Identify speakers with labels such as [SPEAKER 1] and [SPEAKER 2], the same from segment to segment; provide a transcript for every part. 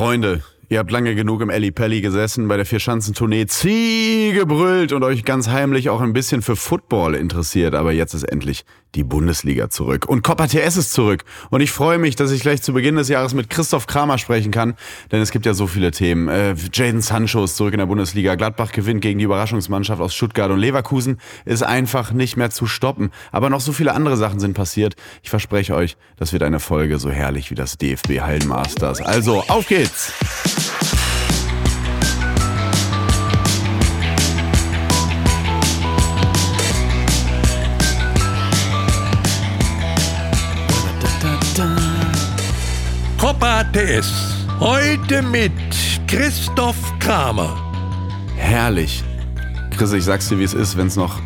[SPEAKER 1] Freunde, Ihr habt lange genug im Elli Pelli gesessen, bei der Vierschanzentournee Zieh gebrüllt und euch ganz heimlich auch ein bisschen für Football interessiert. Aber jetzt ist endlich die Bundesliga zurück. Und Copa TS ist zurück. Und ich freue mich, dass ich gleich zu Beginn des Jahres mit Christoph Kramer sprechen kann. Denn es gibt ja so viele Themen. Äh, Jaden Sancho ist zurück in der Bundesliga. Gladbach gewinnt gegen die Überraschungsmannschaft aus Stuttgart. Und Leverkusen ist einfach nicht mehr zu stoppen. Aber noch so viele andere Sachen sind passiert. Ich verspreche euch, das wird eine Folge so herrlich wie das DFB Hallenmasters. Also, auf geht's!
[SPEAKER 2] TS. Heute mit Christoph Kramer.
[SPEAKER 1] Herrlich. Chris, ich sag's dir, wie es ist, wenn's noch,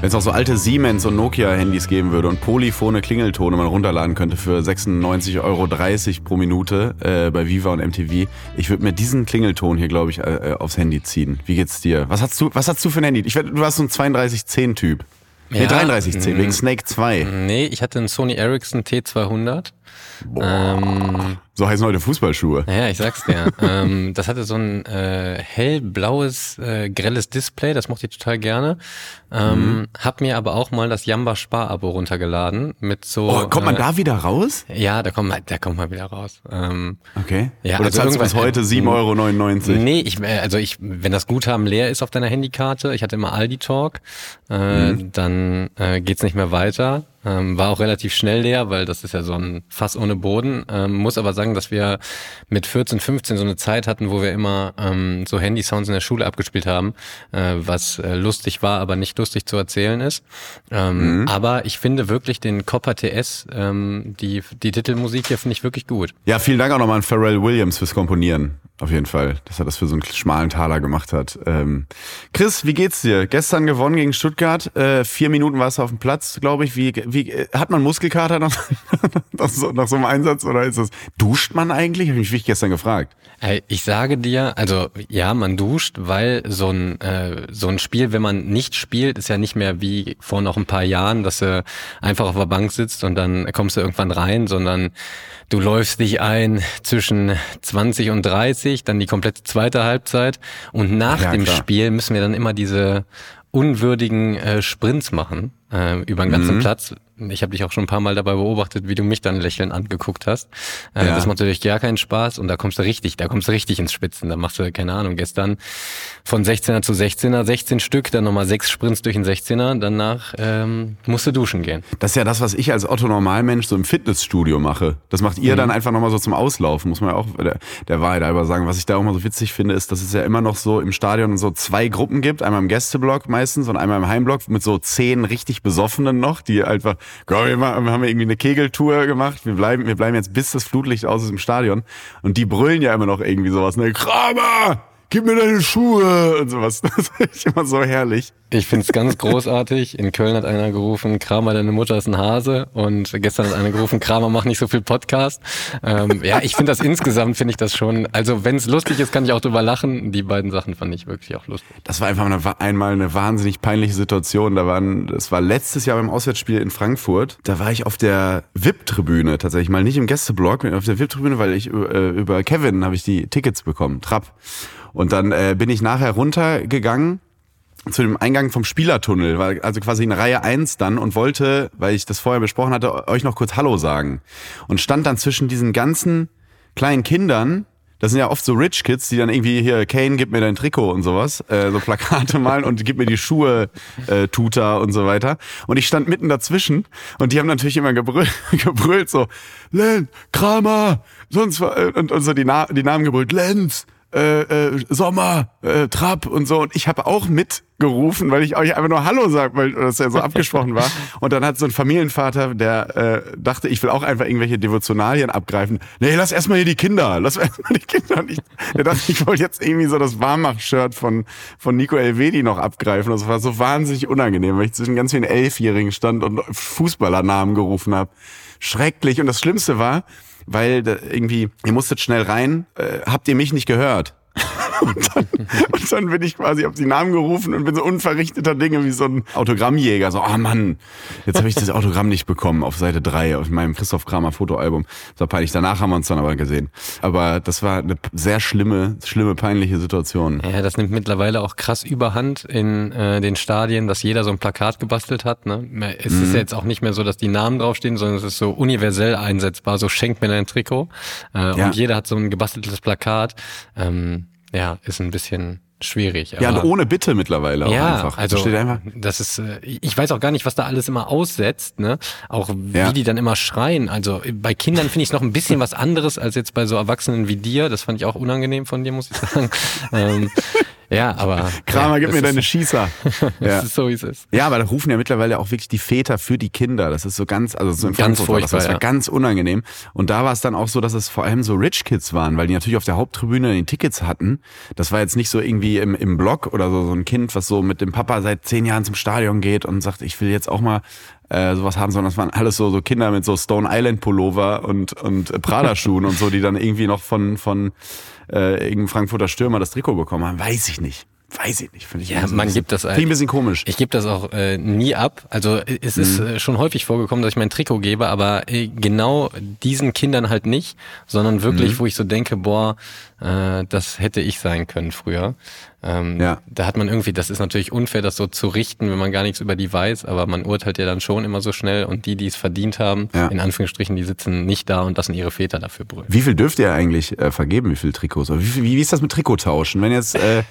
[SPEAKER 1] wenn's noch so alte Siemens und Nokia-Handys geben würde und polyphone Klingeltone man runterladen könnte für 96,30 Euro pro Minute äh, bei Viva und MTV. Ich würde mir diesen Klingelton hier, glaube ich, äh, äh, aufs Handy ziehen. Wie geht's dir? Was hast du, was hast du für ein Handy? Ich, du warst so ein 3210-Typ. Nee,
[SPEAKER 3] Ja,
[SPEAKER 1] 3310, wegen
[SPEAKER 3] mm.
[SPEAKER 1] Snake 2.
[SPEAKER 3] Nee, ich hatte einen Sony Ericsson T200. Ähm,
[SPEAKER 1] So heißen heute Fußballschuhe.
[SPEAKER 3] naja, ich sag's dir. ähm, das hatte so ein äh, hellblaues, äh, grelles Display, das mochte ich total gerne. Ähm,
[SPEAKER 1] Mhm.
[SPEAKER 3] Hab mir aber auch mal das Jamba Spar-Abo runtergeladen mit so.
[SPEAKER 1] Oh, kommt man
[SPEAKER 3] äh,
[SPEAKER 1] da wieder raus?
[SPEAKER 3] Ja, da kommt man, da kommt man wieder raus. Ähm,
[SPEAKER 1] Okay.
[SPEAKER 3] Ja,
[SPEAKER 1] Oder
[SPEAKER 3] also
[SPEAKER 1] zahlst du bis heute 7,99 Euro?
[SPEAKER 3] Nee, ich, äh, also ich, wenn das Guthaben leer ist auf deiner Handykarte, ich hatte immer Aldi Talk, äh,
[SPEAKER 1] Mhm.
[SPEAKER 3] dann äh, geht's nicht mehr weiter. Ähm, war auch relativ schnell leer, weil das ist ja so ein Fass ohne Boden. Ähm, muss aber sagen, dass wir mit 14, 15 so eine Zeit hatten, wo wir immer ähm, so Handy-Sounds in der Schule abgespielt haben, äh, was äh, lustig war, aber nicht lustig zu erzählen ist. Ähm,
[SPEAKER 1] Mhm.
[SPEAKER 3] Aber ich finde wirklich den Copper TS, ähm, die, die Titelmusik hier finde ich wirklich gut.
[SPEAKER 1] Ja, vielen Dank auch nochmal an Pharrell Williams fürs Komponieren. Auf jeden Fall, dass er das für so einen schmalen Taler gemacht hat. Ähm, Chris, wie geht's dir? Gestern gewonnen gegen Stuttgart. Äh, vier Minuten warst du auf dem Platz, glaube ich. Wie, wie äh, hat man Muskelkater nach, nach, so, nach so einem Einsatz oder ist das? Duscht man eigentlich? Habe ich mich gestern gefragt.
[SPEAKER 3] Ey, Ich sage dir, also ja, man duscht, weil so ein äh, so ein Spiel, wenn man nicht spielt, ist ja nicht mehr wie vor noch ein paar Jahren, dass du einfach auf der Bank sitzt und dann kommst du irgendwann rein, sondern du läufst dich ein zwischen 20 und 30, dann die komplette zweite Halbzeit und nach
[SPEAKER 1] Ja,
[SPEAKER 3] dem
[SPEAKER 1] klar.
[SPEAKER 3] Spiel müssen wir dann immer diese unwürdigen äh, Sprints machen äh, über den ganzen Platz. Ich habe dich auch schon ein paar Mal dabei beobachtet, wie du mich dann lächelnd angeguckt hast. Äh,
[SPEAKER 1] Ja.
[SPEAKER 3] Das macht natürlich gar keinen Spaß und da kommst du richtig, da kommst du richtig ins Spitzen. Da machst du, keine Ahnung, gestern von 16er zu 16er, 16 Stück, dann nochmal sechs Sprints durch den 16er, danach ähm, musst du duschen gehen.
[SPEAKER 1] Das ist ja das, was ich als Otto Normalmensch so im Fitnessstudio mache. Das macht ihr dann einfach nochmal so zum Auslaufen, muss man ja auch der, der Wahrheit halber sagen. Was ich da auch mal so witzig finde, ist, dass es ja immer noch so im Stadion so zwei Gruppen gibt. Einmal im Gästeblock meistens und einmal im Heimblock mit so zehn richtig Besoffenen noch, die einfach, komm, wir haben irgendwie eine Kegeltour gemacht. Wir bleiben, wir bleiben jetzt bis das Flutlicht aus ist im Stadion. Und die brüllen ja immer noch irgendwie sowas, ne? Kramer! Gib mir deine Schuhe! Und sowas. Das finde ich immer so herrlich.
[SPEAKER 3] Ich find's ganz großartig. In Köln hat einer gerufen, Kramer, deine Mutter ist ein Hase. Und gestern hat einer gerufen, Kramer, mach nicht so viel Podcast. Ähm, ja, ich finde das insgesamt, finde ich das schon, also wenn's lustig ist, kann ich auch drüber lachen. Die beiden Sachen fand ich wirklich auch lustig.
[SPEAKER 1] Das war einfach eine, einmal eine wahnsinnig peinliche Situation. Da waren, das war letztes Jahr beim Auswärtsspiel in Frankfurt. Da war ich auf der VIP-Tribüne tatsächlich mal nicht im Gästeblock, auf der VIP-Tribüne, weil ich äh, über Kevin habe ich die Tickets bekommen, Trapp. Und dann äh, bin ich nachher runtergegangen zu dem Eingang vom Spielertunnel, war also quasi in Reihe 1 dann und wollte, weil ich das vorher besprochen hatte, euch noch kurz Hallo sagen. Und stand dann zwischen diesen ganzen kleinen Kindern, das sind ja oft so Rich Kids, die dann irgendwie hier, Kane, gib mir dein Trikot und sowas, äh, so Plakate malen und gib mir die Schuhe, äh, Tuta und so weiter. Und ich stand mitten dazwischen und die haben natürlich immer gebrüllt, gebrüllt so, Lenz, Kramer, sonst äh, und, und so die, Na die Namen gebrüllt, Lenz, äh, äh, Sommer, äh, Trapp und so. Und ich habe auch mitgerufen, weil ich euch einfach nur Hallo sag, weil das ja so abgesprochen war. Und dann hat so ein Familienvater, der äh, dachte, ich will auch einfach irgendwelche Devotionalien abgreifen. Nee, lass erstmal hier die Kinder. Lass erstmal die Kinder. Und ich, der dachte, ich wollte jetzt irgendwie so das Warmach-Shirt von, von Nico Elvedi noch abgreifen. Das war so wahnsinnig unangenehm, weil ich zwischen ganz vielen Elfjährigen stand und Fußballernamen gerufen habe. Schrecklich. Und das Schlimmste war, weil irgendwie, ihr musstet schnell rein, äh, habt ihr mich nicht gehört. Und dann, und dann bin ich quasi auf die Namen gerufen und bin so unverrichteter Dinge wie so ein Autogrammjäger. So, oh Mann, jetzt habe ich das Autogramm nicht bekommen auf Seite 3 auf meinem Christoph Kramer Fotoalbum. Das war peinlich. Danach haben wir uns dann aber gesehen. Aber das war eine sehr schlimme, schlimme, peinliche Situation.
[SPEAKER 3] Ja, das nimmt mittlerweile auch krass überhand in äh, den Stadien, dass jeder so ein Plakat gebastelt hat. Ne? Es mhm. ist ja jetzt auch nicht mehr so, dass die Namen draufstehen, sondern es ist so universell einsetzbar. So schenkt mir dein Trikot. Äh, ja. Und jeder hat so ein gebasteltes Plakat. Ähm, ja, ist ein bisschen schwierig.
[SPEAKER 1] ja, und ohne Bitte mittlerweile auch
[SPEAKER 3] ja,
[SPEAKER 1] einfach.
[SPEAKER 3] Also steht einfach. das ist, äh, ich weiß auch gar nicht, was da alles immer aussetzt, ne? Auch wie ja. die dann immer schreien. Also bei Kindern finde ich es noch ein bisschen was anderes als jetzt bei so Erwachsenen wie dir. Das fand ich auch unangenehm von dir, muss ich sagen. ähm, ja, aber.
[SPEAKER 1] Kramer,
[SPEAKER 3] ja,
[SPEAKER 1] gib mir deine Schießer.
[SPEAKER 3] ja. Das ist so, wie es ist.
[SPEAKER 1] Ja, aber da rufen ja mittlerweile auch wirklich die Väter für die Kinder. Das ist so ganz, also so
[SPEAKER 3] in ganz Frankfurt
[SPEAKER 1] furchtbar, das war ja. ganz unangenehm. Und da war es dann auch so, dass es vor allem so Rich Kids waren, weil die natürlich auf der Haupttribüne die Tickets hatten. Das war jetzt nicht so irgendwie im, im Block oder so, so ein Kind, was so mit dem Papa seit zehn Jahren zum Stadion geht und sagt, ich will jetzt auch mal äh, sowas haben, sondern das waren alles so, so Kinder mit so Stone Island Pullover und, und Prada Schuhen und so, die dann irgendwie noch von, von äh, irgendeinem Frankfurter Stürmer das Trikot bekommen haben. Weiß ich nicht. Weiß ich nicht, finde ich.
[SPEAKER 3] Ja, man gibt das.
[SPEAKER 1] Finde ich ein bisschen komisch.
[SPEAKER 3] Ich gebe das auch äh, nie ab. Also es ist mhm. Äh, schon häufig vorgekommen, dass ich mein Trikot gebe, aber äh, genau diesen Kindern halt nicht, sondern wirklich, mhm. wo ich so denke, boah, äh, das hätte ich sein können früher. Ähm, ja. Da hat man irgendwie, das ist natürlich unfair, das so zu richten, wenn man gar nichts über die weiß, aber man urteilt ja dann schon immer so schnell und die, die es verdient haben, ja. in Anführungsstrichen, die sitzen nicht da und lassen ihre Väter dafür brüllen.
[SPEAKER 1] Wie viel dürft ihr eigentlich äh, vergeben, wie viele Trikots? Wie, wie, wie ist das mit Trikottauschen? Wenn jetzt äh,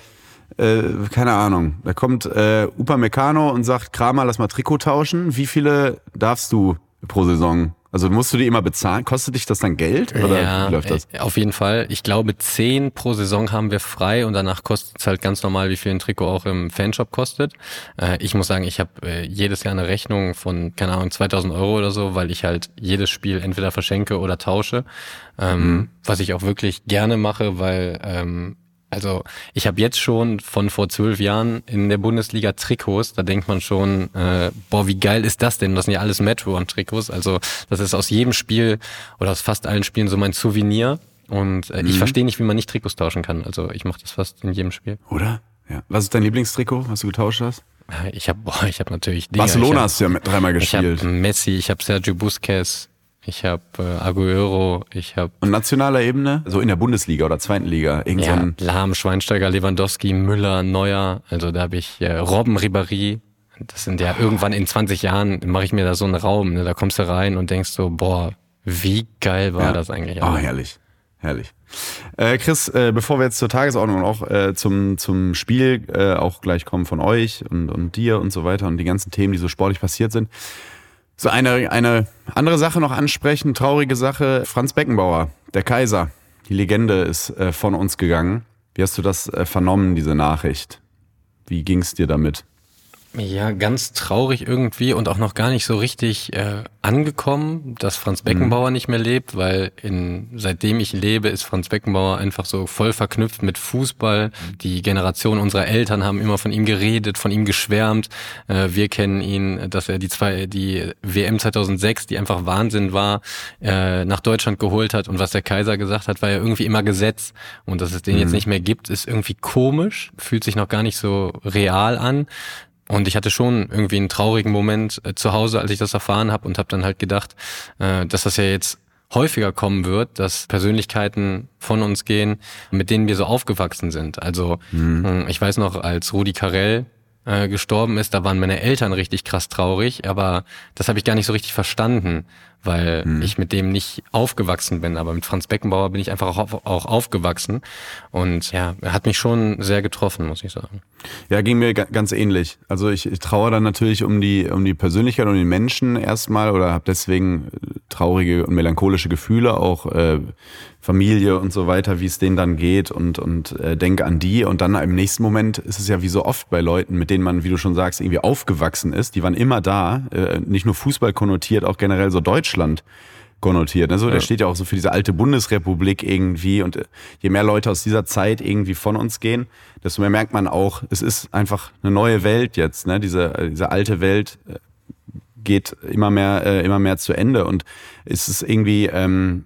[SPEAKER 1] äh, keine Ahnung, da kommt äh, Upamecano und sagt, Kramer, lass mal Trikot tauschen. Wie viele darfst du pro Saison? Also musst du die immer bezahlen? Kostet dich das dann Geld? Oder
[SPEAKER 3] ja,
[SPEAKER 1] wie läuft das?
[SPEAKER 3] Auf jeden Fall. Ich glaube, zehn pro Saison haben wir frei und danach kostet es halt ganz normal, wie viel ein Trikot auch im Fanshop kostet. Äh, ich muss sagen, ich habe äh, jedes Jahr eine Rechnung von, keine Ahnung, 2000 Euro oder so, weil ich halt jedes Spiel entweder verschenke oder tausche. Ähm, mhm. Was ich auch wirklich gerne mache, weil ähm, also ich habe jetzt schon von vor zwölf Jahren in der Bundesliga Trikots, da denkt man schon, äh, boah, wie geil ist das denn? Das sind ja alles Metro und Trikots. Also das ist aus jedem Spiel oder aus fast allen Spielen so mein Souvenir. Und äh, mhm. ich verstehe nicht, wie man nicht Trikots tauschen kann. Also ich mache das fast in jedem Spiel.
[SPEAKER 1] Oder? Ja. Was ist dein Lieblingstrikot, was du getauscht hast?
[SPEAKER 3] Ich habe, ich habe natürlich.
[SPEAKER 1] Dinge. Barcelona hab, hast du ja dreimal gespielt.
[SPEAKER 3] Ich habe Messi, ich habe Sergio Busquets, ich habe äh, Aguero, ich habe
[SPEAKER 1] und nationaler Ebene, so in der Bundesliga oder zweiten Liga, irgend
[SPEAKER 3] ja, so Lahm, Schweinsteiger, Lewandowski, Müller, Neuer, also da habe ich äh, Robben, Ribéry. Das sind ja irgendwann in 20 Jahren mache ich mir da so einen Raum, ne? da kommst du rein und denkst so, boah, wie geil war ja. das eigentlich?
[SPEAKER 1] Oh, herrlich, herrlich. Äh, Chris, äh, bevor wir jetzt zur Tagesordnung und auch äh, zum, zum Spiel äh, auch gleich kommen von euch und, und dir und so weiter und die ganzen Themen, die so sportlich passiert sind, so eine, eine andere Sache noch ansprechen, traurige Sache. Franz Beckenbauer, der Kaiser, die Legende ist äh, von uns gegangen. Wie hast du das äh, vernommen, diese Nachricht? Wie ging es dir damit?
[SPEAKER 3] Ja, ganz traurig irgendwie und auch noch gar nicht so richtig äh, angekommen, dass Franz Beckenbauer mhm. nicht mehr lebt, weil in, seitdem ich lebe, ist Franz Beckenbauer einfach so voll verknüpft mit Fußball. Die Generation unserer Eltern haben immer von ihm geredet, von ihm geschwärmt. Äh, wir kennen ihn, dass er die zwei, die WM 2006, die einfach Wahnsinn war, äh, nach Deutschland geholt hat und was der Kaiser gesagt hat, war ja irgendwie immer Gesetz und dass es den mhm. jetzt nicht mehr gibt, ist irgendwie komisch, fühlt sich noch gar nicht so real an. Und ich hatte schon irgendwie einen traurigen Moment äh, zu Hause, als ich das erfahren habe und habe dann halt gedacht, äh, dass das ja jetzt häufiger kommen wird, dass Persönlichkeiten von uns gehen, mit denen wir so aufgewachsen sind. Also mhm. Hm, ich weiß noch, als Rudi Carell äh, gestorben ist, da waren meine Eltern richtig krass traurig, aber das habe ich gar nicht so richtig verstanden, weil mhm. ich mit dem nicht aufgewachsen bin. Aber mit Franz Beckenbauer bin ich einfach auch, auch aufgewachsen. Und ja, er hat mich schon sehr getroffen, muss ich sagen.
[SPEAKER 1] Ja, ging mir ganz ähnlich. Also ich, ich traue dann natürlich um die, um die Persönlichkeit und den Menschen erstmal oder habe deswegen äh, traurige und melancholische Gefühle, auch äh, Familie und so weiter, wie es denen dann geht und, und äh, denke an die. Und dann im nächsten Moment ist es ja wie so oft bei Leuten, mit denen man, wie du schon sagst, irgendwie aufgewachsen ist. Die waren immer da, äh, nicht nur Fußball konnotiert, auch generell so Deutschland konnotiert. Also ja. der steht ja auch so für diese alte Bundesrepublik irgendwie. Und äh, je mehr Leute aus dieser Zeit irgendwie von uns gehen, desto mehr merkt man auch, es ist einfach eine neue Welt jetzt. Ne? Diese, äh, diese alte Welt äh, geht immer mehr, äh, immer mehr zu Ende und es ist irgendwie, ähm,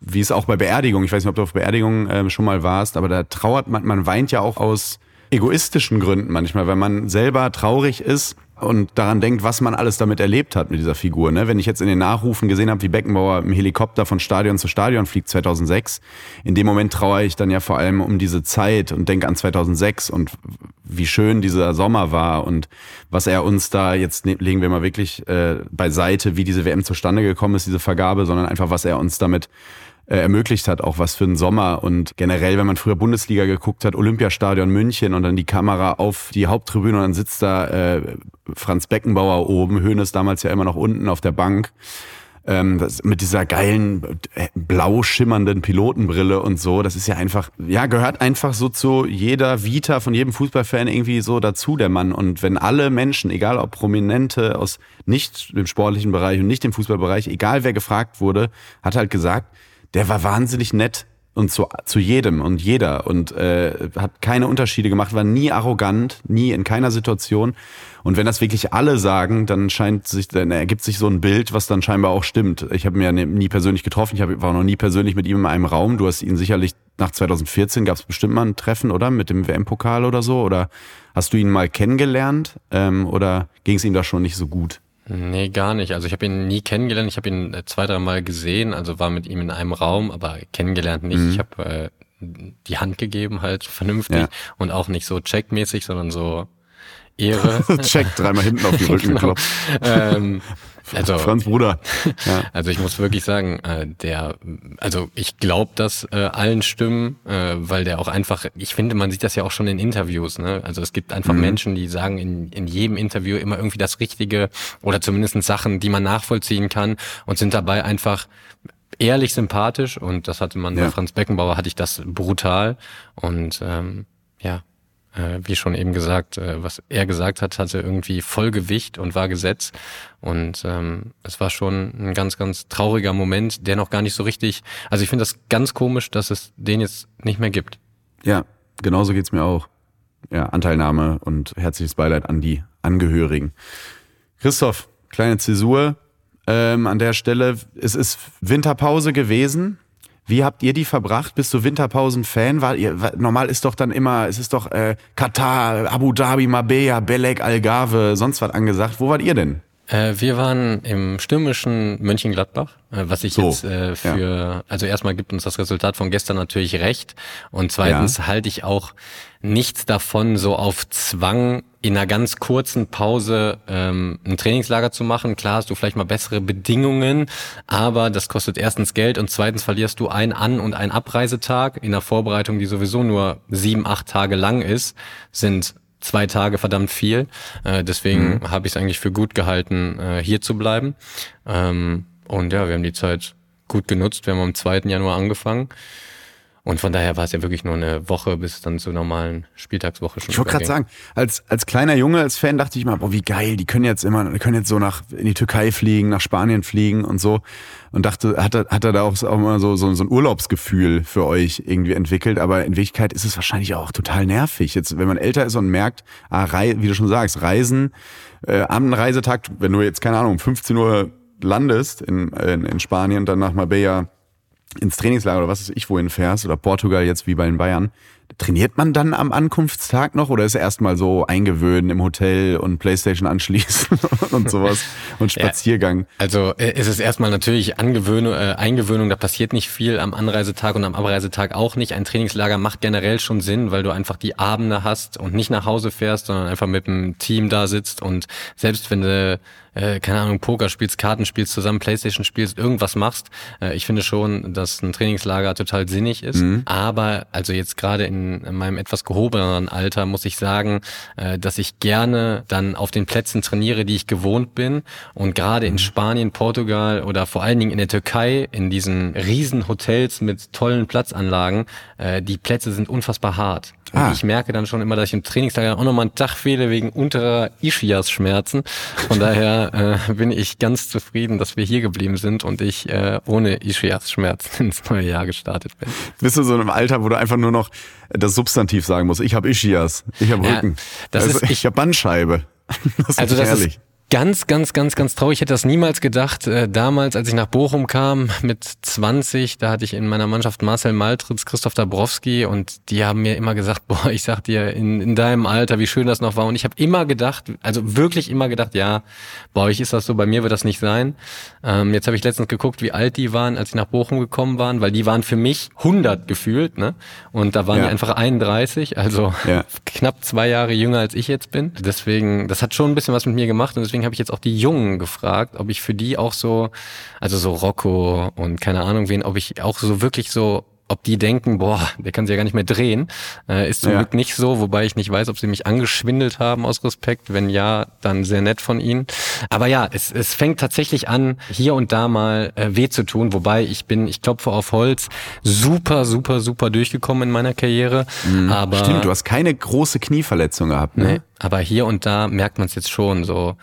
[SPEAKER 1] wie es auch bei Beerdigungen, ich weiß nicht, ob du auf Beerdigungen äh, schon mal warst, aber da trauert man, man weint ja auch aus egoistischen Gründen manchmal, weil man selber traurig ist und daran denkt, was man alles damit erlebt hat mit dieser Figur. Ne? Wenn ich jetzt in den Nachrufen gesehen habe, wie Beckenbauer im Helikopter von Stadion zu Stadion fliegt 2006, in dem Moment trauere ich dann ja vor allem um diese Zeit und denke an 2006 und wie schön dieser Sommer war und was er uns da, jetzt ne, legen wir mal wirklich äh, beiseite, wie diese WM zustande gekommen ist, diese Vergabe, sondern einfach, was er uns damit äh, ermöglicht hat, auch was für einen Sommer. Und generell, wenn man früher Bundesliga geguckt hat, Olympiastadion München und dann die Kamera auf die Haupttribüne und dann sitzt da äh, Franz Beckenbauer oben, Höhnes damals ja immer noch unten auf der Bank. Ähm, das, mit dieser geilen äh, blau schimmernden Pilotenbrille und so, das ist ja einfach, ja, gehört einfach so zu jeder Vita von jedem Fußballfan irgendwie so dazu, der Mann. Und wenn alle Menschen, egal ob Prominente aus nicht dem sportlichen Bereich und nicht dem Fußballbereich, egal wer gefragt wurde, hat halt gesagt, der war wahnsinnig nett und zu, zu jedem und jeder und äh, hat keine Unterschiede gemacht, war nie arrogant, nie in keiner Situation. Und wenn das wirklich alle sagen, dann scheint sich, dann ergibt sich so ein Bild, was dann scheinbar auch stimmt. Ich habe ihn ja nie persönlich getroffen, ich hab, war noch nie persönlich mit ihm in einem Raum. Du hast ihn sicherlich nach 2014 gab es bestimmt mal ein Treffen, oder? Mit dem WM-Pokal oder so? Oder hast du ihn mal kennengelernt? Ähm, oder ging es ihm da schon nicht so gut?
[SPEAKER 3] Nee, gar nicht. Also ich habe ihn nie kennengelernt. Ich habe ihn äh, zwei, drei Mal gesehen, also war mit ihm in einem Raum, aber kennengelernt nicht. Mhm. Ich habe äh, die Hand gegeben, halt vernünftig ja. und auch nicht so checkmäßig, sondern so Ehre.
[SPEAKER 1] Check, dreimal hinten auf die Rücken genau. ähm,
[SPEAKER 3] also,
[SPEAKER 1] Franz Bruder.
[SPEAKER 3] Ja. Also ich muss wirklich sagen, äh, der, also ich glaube das äh, allen Stimmen, äh, weil der auch einfach, ich finde, man sieht das ja auch schon in Interviews. Ne? Also es gibt einfach mhm. Menschen, die sagen in, in jedem Interview immer irgendwie das Richtige oder zumindest Sachen, die man nachvollziehen kann und sind dabei einfach ehrlich sympathisch und das hatte man ja. bei Franz Beckenbauer, hatte ich das brutal und ähm, ja, wie schon eben gesagt, äh, was er gesagt hat, hatte irgendwie Vollgewicht und war Gesetz. Und ähm, es war schon ein ganz, ganz trauriger Moment, der noch gar nicht so richtig. Also ich finde das ganz komisch, dass es den jetzt nicht mehr gibt.
[SPEAKER 1] Ja, genauso geht's mir auch. Ja, Anteilnahme und herzliches Beileid an die Angehörigen. Christoph, kleine Zäsur ähm, an der Stelle. Es ist Winterpause gewesen. Wie habt ihr die verbracht? Bist du Winterpausen-Fan? War ihr, normal ist doch dann immer, es ist doch äh, Katar, Abu Dhabi, Mabea, Belek, Algarve, sonst was angesagt. Wo wart ihr denn?
[SPEAKER 3] Äh, wir waren im stürmischen Mönchengladbach, äh, was ich so, jetzt äh, für, ja. also erstmal gibt uns das Resultat von gestern natürlich recht und zweitens ja. halte ich auch nichts davon, so auf Zwang in einer ganz kurzen Pause ähm, ein Trainingslager zu machen. Klar hast du vielleicht mal bessere Bedingungen, aber das kostet erstens Geld und zweitens verlierst du einen An- und einen Abreisetag in der Vorbereitung, die sowieso nur sieben, acht Tage lang ist, sind zwei Tage verdammt viel. Äh, deswegen mhm. habe ich es eigentlich für gut gehalten, äh, hier zu bleiben. Ähm, und ja, wir haben die Zeit gut genutzt. Wir haben am 2. Januar angefangen. Und von daher war es ja wirklich nur eine Woche bis dann zur normalen Spieltagswoche schon.
[SPEAKER 1] Ich wollte gerade sagen, als, als kleiner Junge, als Fan dachte ich mal, boah, wie geil, die können jetzt immer, die können jetzt so nach in die Türkei fliegen, nach Spanien fliegen und so. Und dachte, hat er, hat er da auch, auch immer so, so, so ein Urlaubsgefühl für euch irgendwie entwickelt. Aber in Wirklichkeit ist es wahrscheinlich auch total nervig. Jetzt, wenn man älter ist und merkt, ah, Rei wie du schon sagst, Reisen, äh, am Reisetag, wenn du jetzt, keine Ahnung, 15 Uhr landest in, in, in Spanien, dann nach Marbella ins Trainingslager oder was ist ich wohin fährst oder Portugal jetzt wie bei den Bayern, trainiert man dann am Ankunftstag noch oder ist erstmal so eingewöhnen im Hotel und Playstation anschließen und sowas und Spaziergang? Ja,
[SPEAKER 3] also äh, ist es erstmal natürlich Angewöhnung, äh, Eingewöhnung, da passiert nicht viel am Anreisetag und am Abreisetag auch nicht. Ein Trainingslager macht generell schon Sinn, weil du einfach die Abende hast und nicht nach Hause fährst, sondern einfach mit dem Team da sitzt und selbst wenn du äh, keine Ahnung, Poker spielst, Karten spielst, zusammen Playstation spielst, irgendwas machst. Äh, ich finde schon, dass ein Trainingslager total sinnig ist. Mhm. Aber also jetzt gerade in, in meinem etwas gehobeneren Alter muss ich sagen, äh, dass ich gerne dann auf den Plätzen trainiere, die ich gewohnt bin. Und gerade in mhm. Spanien, Portugal oder vor allen Dingen in der Türkei, in diesen riesen Hotels mit tollen Platzanlagen, äh, die Plätze sind unfassbar hart. Und ah. ich merke dann schon immer, dass ich im Trainingslager auch nochmal einen Tag fehle wegen unterer Ischias-Schmerzen. Von daher äh, bin ich ganz zufrieden, dass wir hier geblieben sind und ich äh, ohne Ischias-Schmerzen ins neue Jahr gestartet bin.
[SPEAKER 1] Bist du so in einem Alter, wo du einfach nur noch das Substantiv sagen musst? Ich habe Ischias, ich habe Rücken. Ja, das also, ist, ich, ich habe Bandscheibe.
[SPEAKER 3] Das also das herrlich. ist Ganz, ganz, ganz, ganz traurig. Ich hätte das niemals gedacht. Äh, damals, als ich nach Bochum kam mit 20, da hatte ich in meiner Mannschaft Marcel Maltritz, Christoph Dabrowski und die haben mir immer gesagt, boah, ich sag dir, in, in deinem Alter, wie schön das noch war. Und ich habe immer gedacht, also wirklich immer gedacht, ja, bei euch ist das so, bei mir wird das nicht sein. Ähm, jetzt habe ich letztens geguckt, wie alt die waren, als sie nach Bochum gekommen waren, weil die waren für mich 100 gefühlt, ne? Und da waren ja. die einfach 31, also ja. knapp zwei Jahre jünger als ich jetzt bin. Deswegen, das hat schon ein bisschen was mit mir gemacht und deswegen habe ich jetzt auch die Jungen gefragt, ob ich für die auch so, also so Rocco und keine Ahnung wen, ob ich auch so wirklich so ob die denken, boah, der kann sich ja gar nicht mehr drehen, äh, ist zum ja. Glück nicht so, wobei ich nicht weiß, ob sie mich angeschwindelt haben aus Respekt. Wenn ja, dann sehr nett von ihnen. Aber ja, es, es fängt tatsächlich an, hier und da mal äh, weh zu tun, wobei ich bin, ich klopfe auf Holz, super, super, super durchgekommen in meiner Karriere.
[SPEAKER 1] Mhm. Aber Stimmt, du hast keine große Knieverletzung gehabt, ne? Nee,
[SPEAKER 3] aber hier und da merkt man es jetzt schon so.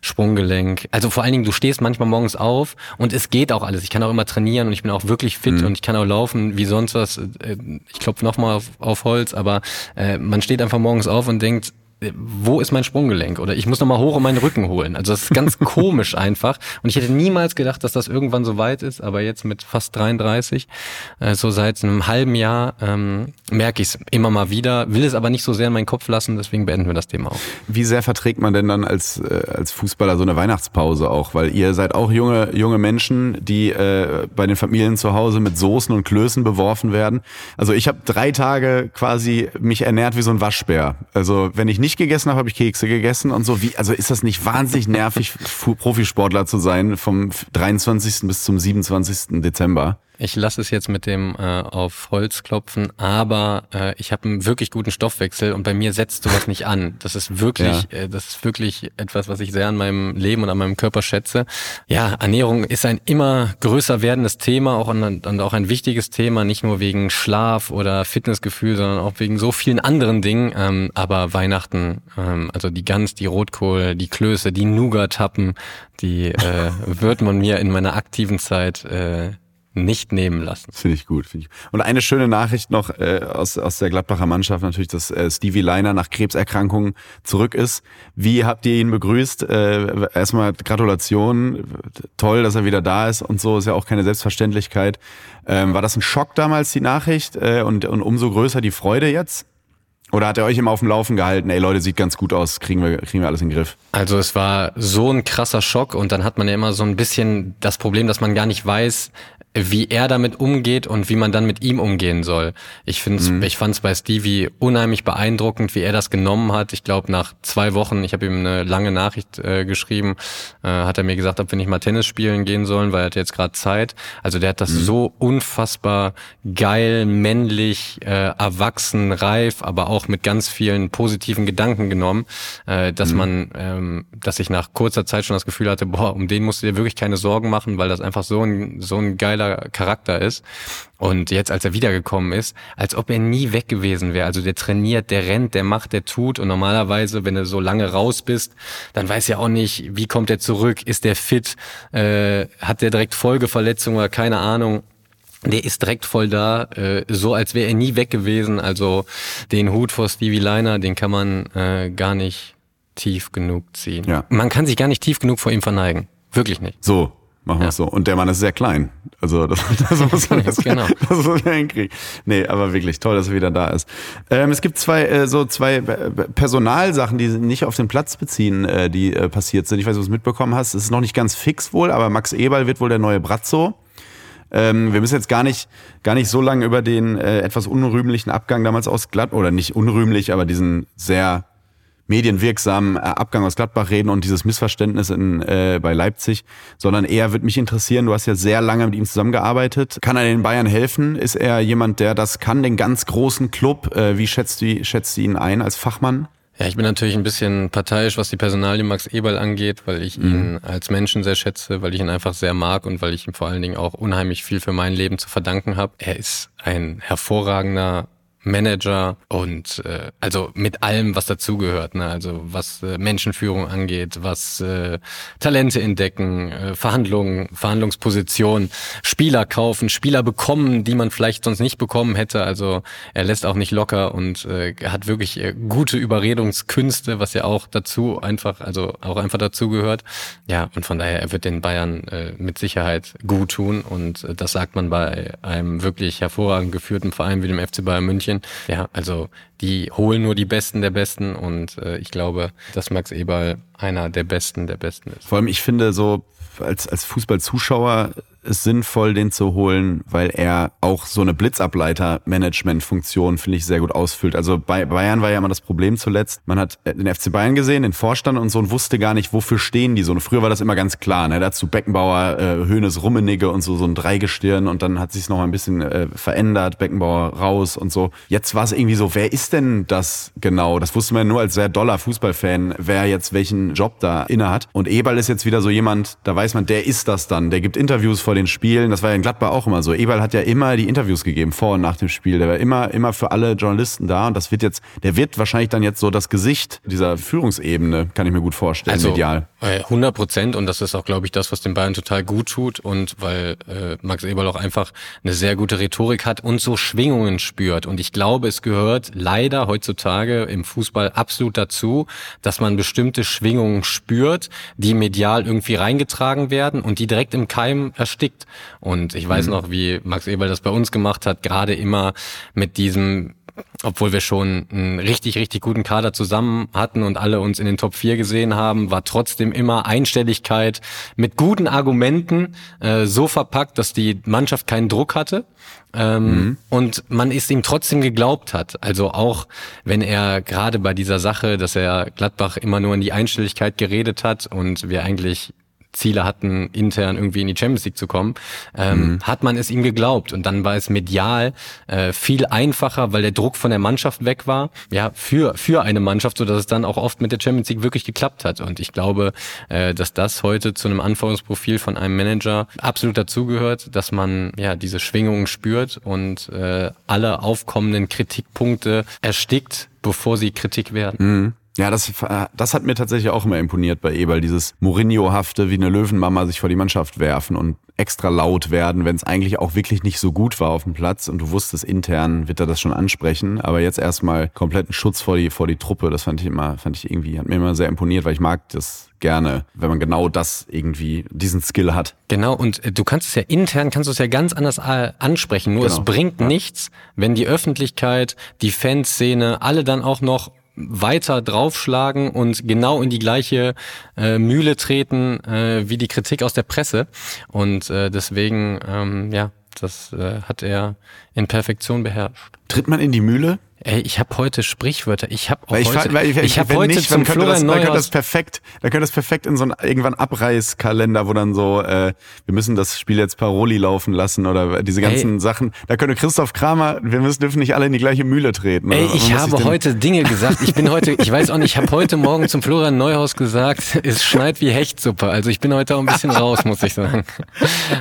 [SPEAKER 3] Sprunggelenk. Also vor allen Dingen, du stehst manchmal morgens auf und es geht auch alles. Ich kann auch immer trainieren und ich bin auch wirklich fit mhm. und ich kann auch laufen wie sonst was. Äh, ich klopfe nochmal auf, auf Holz, aber äh, man steht einfach morgens auf und denkt, wo ist mein Sprunggelenk? Oder ich muss nochmal hoch und meinen Rücken holen. Also das ist ganz komisch einfach. Und ich hätte niemals gedacht, dass das irgendwann so weit ist, aber jetzt mit fast 33, äh, so seit einem halben Jahr, ähm, merke ich es immer mal wieder, will es aber nicht so sehr in meinen Kopf lassen, deswegen beenden wir das Thema auch.
[SPEAKER 1] Wie sehr verträgt man denn dann als, äh, als Fußballer so eine Weihnachtspause auch? Weil ihr seid auch junge, junge Menschen, die äh, bei den Familien zu Hause mit Soßen und Klößen beworfen werden. Also ich habe drei Tage quasi mich ernährt wie so ein Waschbär. Also wenn ich nicht nicht gegessen habe, habe ich Kekse gegessen und so. Wie, also ist das nicht wahnsinnig nervig, Profisportler zu sein vom 23. bis zum 27. Dezember?
[SPEAKER 3] Ich lasse es jetzt mit dem äh, auf Holz klopfen, aber äh, ich habe einen wirklich guten Stoffwechsel und bei mir setzt sowas nicht an. Das ist wirklich, ja. äh, das ist wirklich etwas, was ich sehr an meinem Leben und an meinem Körper schätze. Ja, Ernährung ist ein immer größer werdendes Thema, auch und, und auch ein wichtiges Thema, nicht nur wegen Schlaf oder Fitnessgefühl, sondern auch wegen so vielen anderen Dingen. Ähm, aber Weihnachten, ähm, also die Gans, die Rotkohl, die Klöße, die Nougat-Tappen, die äh, wird man mir in meiner aktiven Zeit äh, nicht nehmen lassen.
[SPEAKER 1] Finde ich gut. Find ich. Und eine schöne Nachricht noch äh, aus, aus der Gladbacher Mannschaft natürlich, dass äh, Stevie Leiner nach Krebserkrankungen zurück ist. Wie habt ihr ihn begrüßt? Äh, erstmal Gratulation, toll, dass er wieder da ist und so, ist ja auch keine Selbstverständlichkeit. Ähm, war das ein Schock damals, die Nachricht? Äh, und, und umso größer die Freude jetzt? Oder hat er euch immer auf dem Laufen gehalten? Ey Leute, sieht ganz gut aus, kriegen wir, kriegen wir alles in den Griff.
[SPEAKER 3] Also es war so ein krasser Schock und dann hat man ja immer so ein bisschen das Problem, dass man gar nicht weiß, wie er damit umgeht und wie man dann mit ihm umgehen soll. Ich finde, mhm. ich fand es bei Stevie unheimlich beeindruckend, wie er das genommen hat. Ich glaube, nach zwei Wochen, ich habe ihm eine lange Nachricht äh, geschrieben, äh, hat er mir gesagt, ob wir nicht mal Tennis spielen gehen sollen, weil er hat jetzt gerade Zeit. Also der hat das mhm. so unfassbar geil, männlich, äh, erwachsen, reif, aber auch mit ganz vielen positiven Gedanken genommen, äh, dass mhm. man, ähm, dass ich nach kurzer Zeit schon das Gefühl hatte, boah, um den musst du dir wirklich keine Sorgen machen, weil das einfach so ein so ein geiler Charakter ist. Und jetzt, als er wiedergekommen ist, als ob er nie weg gewesen wäre. Also der trainiert, der rennt, der macht, der tut. Und normalerweise, wenn du so lange raus bist, dann weiß er auch nicht, wie kommt er zurück, ist der fit, äh, hat der direkt Folgeverletzungen oder keine Ahnung. Der ist direkt voll da, äh, so als wäre er nie weg gewesen. Also den Hut vor Stevie Liner, den kann man äh, gar nicht tief genug ziehen. Ja. Man kann sich gar nicht tief genug vor ihm verneigen. Wirklich nicht.
[SPEAKER 1] So, Machen wir ja. so. Und der Mann ist sehr klein. Also das, das muss man jetzt, genau. das muss man hinkriegen. Nee, aber wirklich toll, dass er wieder da ist. Ähm, es gibt zwei äh, so zwei äh, Personalsachen, die nicht auf den Platz beziehen, äh, die äh, passiert sind. Ich weiß, ob du es mitbekommen hast. Es ist noch nicht ganz fix wohl, aber Max Eberl wird wohl der neue Brazzo. Ähm, wir müssen jetzt gar nicht, gar nicht so lange über den äh, etwas unrühmlichen Abgang damals aus Glatt, oder nicht unrühmlich, aber diesen sehr medienwirksamen äh, Abgang aus Gladbach reden und dieses Missverständnis in, äh, bei Leipzig, sondern eher wird mich interessieren, du hast ja sehr lange mit ihm zusammengearbeitet. Kann er den Bayern helfen? Ist er jemand, der das kann, den ganz großen Club? Äh, wie schätzt du, schätzt du ihn ein als Fachmann?
[SPEAKER 3] Ja, ich bin natürlich ein bisschen parteiisch, was die Personalie Max Eberl angeht, weil ich mhm. ihn als Menschen sehr schätze, weil ich ihn einfach sehr mag und weil ich ihm vor allen Dingen auch unheimlich viel für mein Leben zu verdanken habe. Er ist ein hervorragender Manager und äh, also mit allem, was dazugehört, ne? also was äh, Menschenführung angeht, was äh, Talente entdecken, äh, Verhandlungen, Verhandlungspositionen, Spieler kaufen, Spieler bekommen, die man vielleicht sonst nicht bekommen hätte. Also er lässt auch nicht locker und äh, hat wirklich äh, gute Überredungskünste, was ja auch dazu einfach, also auch einfach dazu gehört. Ja, und von daher, er wird den Bayern äh, mit Sicherheit gut tun und äh, das sagt man bei einem wirklich hervorragend geführten Verein wie dem FC Bayern München. Ja, also die holen nur die Besten der Besten und äh, ich glaube, dass Max Eberl einer der Besten der Besten ist.
[SPEAKER 1] Vor allem, ich finde so als, als Fußballzuschauer es sinnvoll, den zu holen, weil er auch so eine Blitzableiter-Management-Funktion, finde ich, sehr gut ausfüllt. Also bei Bayern war ja immer das Problem zuletzt. Man hat den FC Bayern gesehen, den Vorstand und so und wusste gar nicht, wofür stehen die so. Und früher war das immer ganz klar. Ne? Dazu Beckenbauer, äh, Höhnes, Rummenigge und so, so ein Dreigestirn und dann hat sich noch ein bisschen äh, verändert, Beckenbauer raus und so. Jetzt war es irgendwie so, wer ist denn das genau? Das wusste man nur als sehr doller Fußballfan, wer jetzt welchen Job da inne hat. Und Eberl ist jetzt wieder so jemand, da weiß man, der ist das dann. Der gibt Interviews vor den Spielen. Das war ja in Gladbach auch immer so. Eberl hat ja immer die Interviews gegeben, vor und nach dem Spiel. Der war immer, immer für alle Journalisten da. Und das wird jetzt, der wird wahrscheinlich dann jetzt so das Gesicht dieser Führungsebene, kann ich mir gut vorstellen,
[SPEAKER 3] also,
[SPEAKER 1] medial.
[SPEAKER 3] 100 Prozent. Und das ist auch, glaube ich, das, was den Bayern total gut tut. Und weil äh, Max Eberl auch einfach eine sehr gute Rhetorik hat und so Schwingungen spürt. Und ich glaube, es gehört leider heutzutage im Fußball absolut dazu, dass man bestimmte Schwingungen spürt, die medial irgendwie reingetragen werden und die direkt im Keim erstickt. Und ich weiß mhm. noch, wie Max Eberl das bei uns gemacht hat, gerade immer mit diesem obwohl wir schon einen richtig, richtig guten Kader zusammen hatten und alle uns in den Top 4 gesehen haben, war trotzdem immer Einstelligkeit mit guten Argumenten äh, so verpackt, dass die Mannschaft keinen Druck hatte. Ähm, mhm. Und man es ihm trotzdem geglaubt hat. Also auch wenn er gerade bei dieser Sache, dass er Gladbach immer nur in die Einstelligkeit geredet hat und wir eigentlich Ziele hatten, intern irgendwie in die Champions League zu kommen, ähm, mhm. hat man es ihm geglaubt. Und dann war es medial äh, viel einfacher, weil der Druck von der Mannschaft weg war, ja, für, für eine Mannschaft, so dass es dann auch oft mit der Champions League wirklich geklappt hat. Und ich glaube, äh, dass das heute zu einem Anforderungsprofil von einem Manager absolut dazugehört, dass man ja diese Schwingungen spürt und äh, alle aufkommenden Kritikpunkte erstickt, bevor sie Kritik werden.
[SPEAKER 1] Mhm. Ja, das, das hat mir tatsächlich auch immer imponiert bei Eberl, dieses Mourinho-hafte wie eine Löwenmama sich vor die Mannschaft werfen und extra laut werden, wenn es eigentlich auch wirklich nicht so gut war auf dem Platz und du wusstest intern wird er das schon ansprechen, aber jetzt erstmal kompletten Schutz vor die vor die Truppe, das fand ich immer fand ich irgendwie hat mir immer sehr imponiert, weil ich mag das gerne, wenn man genau das irgendwie diesen Skill hat.
[SPEAKER 3] Genau und äh, du kannst es ja intern kannst du es ja ganz anders äh, ansprechen, nur genau. es bringt ja. nichts, wenn die Öffentlichkeit, die Fanszene, alle dann auch noch weiter draufschlagen und genau in die gleiche äh, Mühle treten äh, wie die Kritik aus der Presse. Und äh, deswegen, ähm, ja, das äh, hat er in Perfektion beherrscht.
[SPEAKER 1] Tritt man in die Mühle?
[SPEAKER 3] Ey, ich habe heute Sprichwörter. Ich habe
[SPEAKER 1] weil ich,
[SPEAKER 3] heute,
[SPEAKER 1] weil ich, ich habe heute nicht, zum könnte das, dann könnte das perfekt, dann könnte das perfekt in so einen irgendwann Abreißkalender, wo dann so, äh, wir müssen das Spiel jetzt Paroli laufen lassen oder diese ganzen ey, Sachen. Da könnte Christoph Kramer, wir müssen dürfen nicht alle in die gleiche Mühle treten.
[SPEAKER 3] Ey, ich habe heute Dinge gesagt. Ich bin heute, ich weiß auch nicht, ich habe heute Morgen zum Florian Neuhaus gesagt, es schneit wie Hechtsuppe. Also ich bin heute auch ein bisschen raus, muss ich sagen.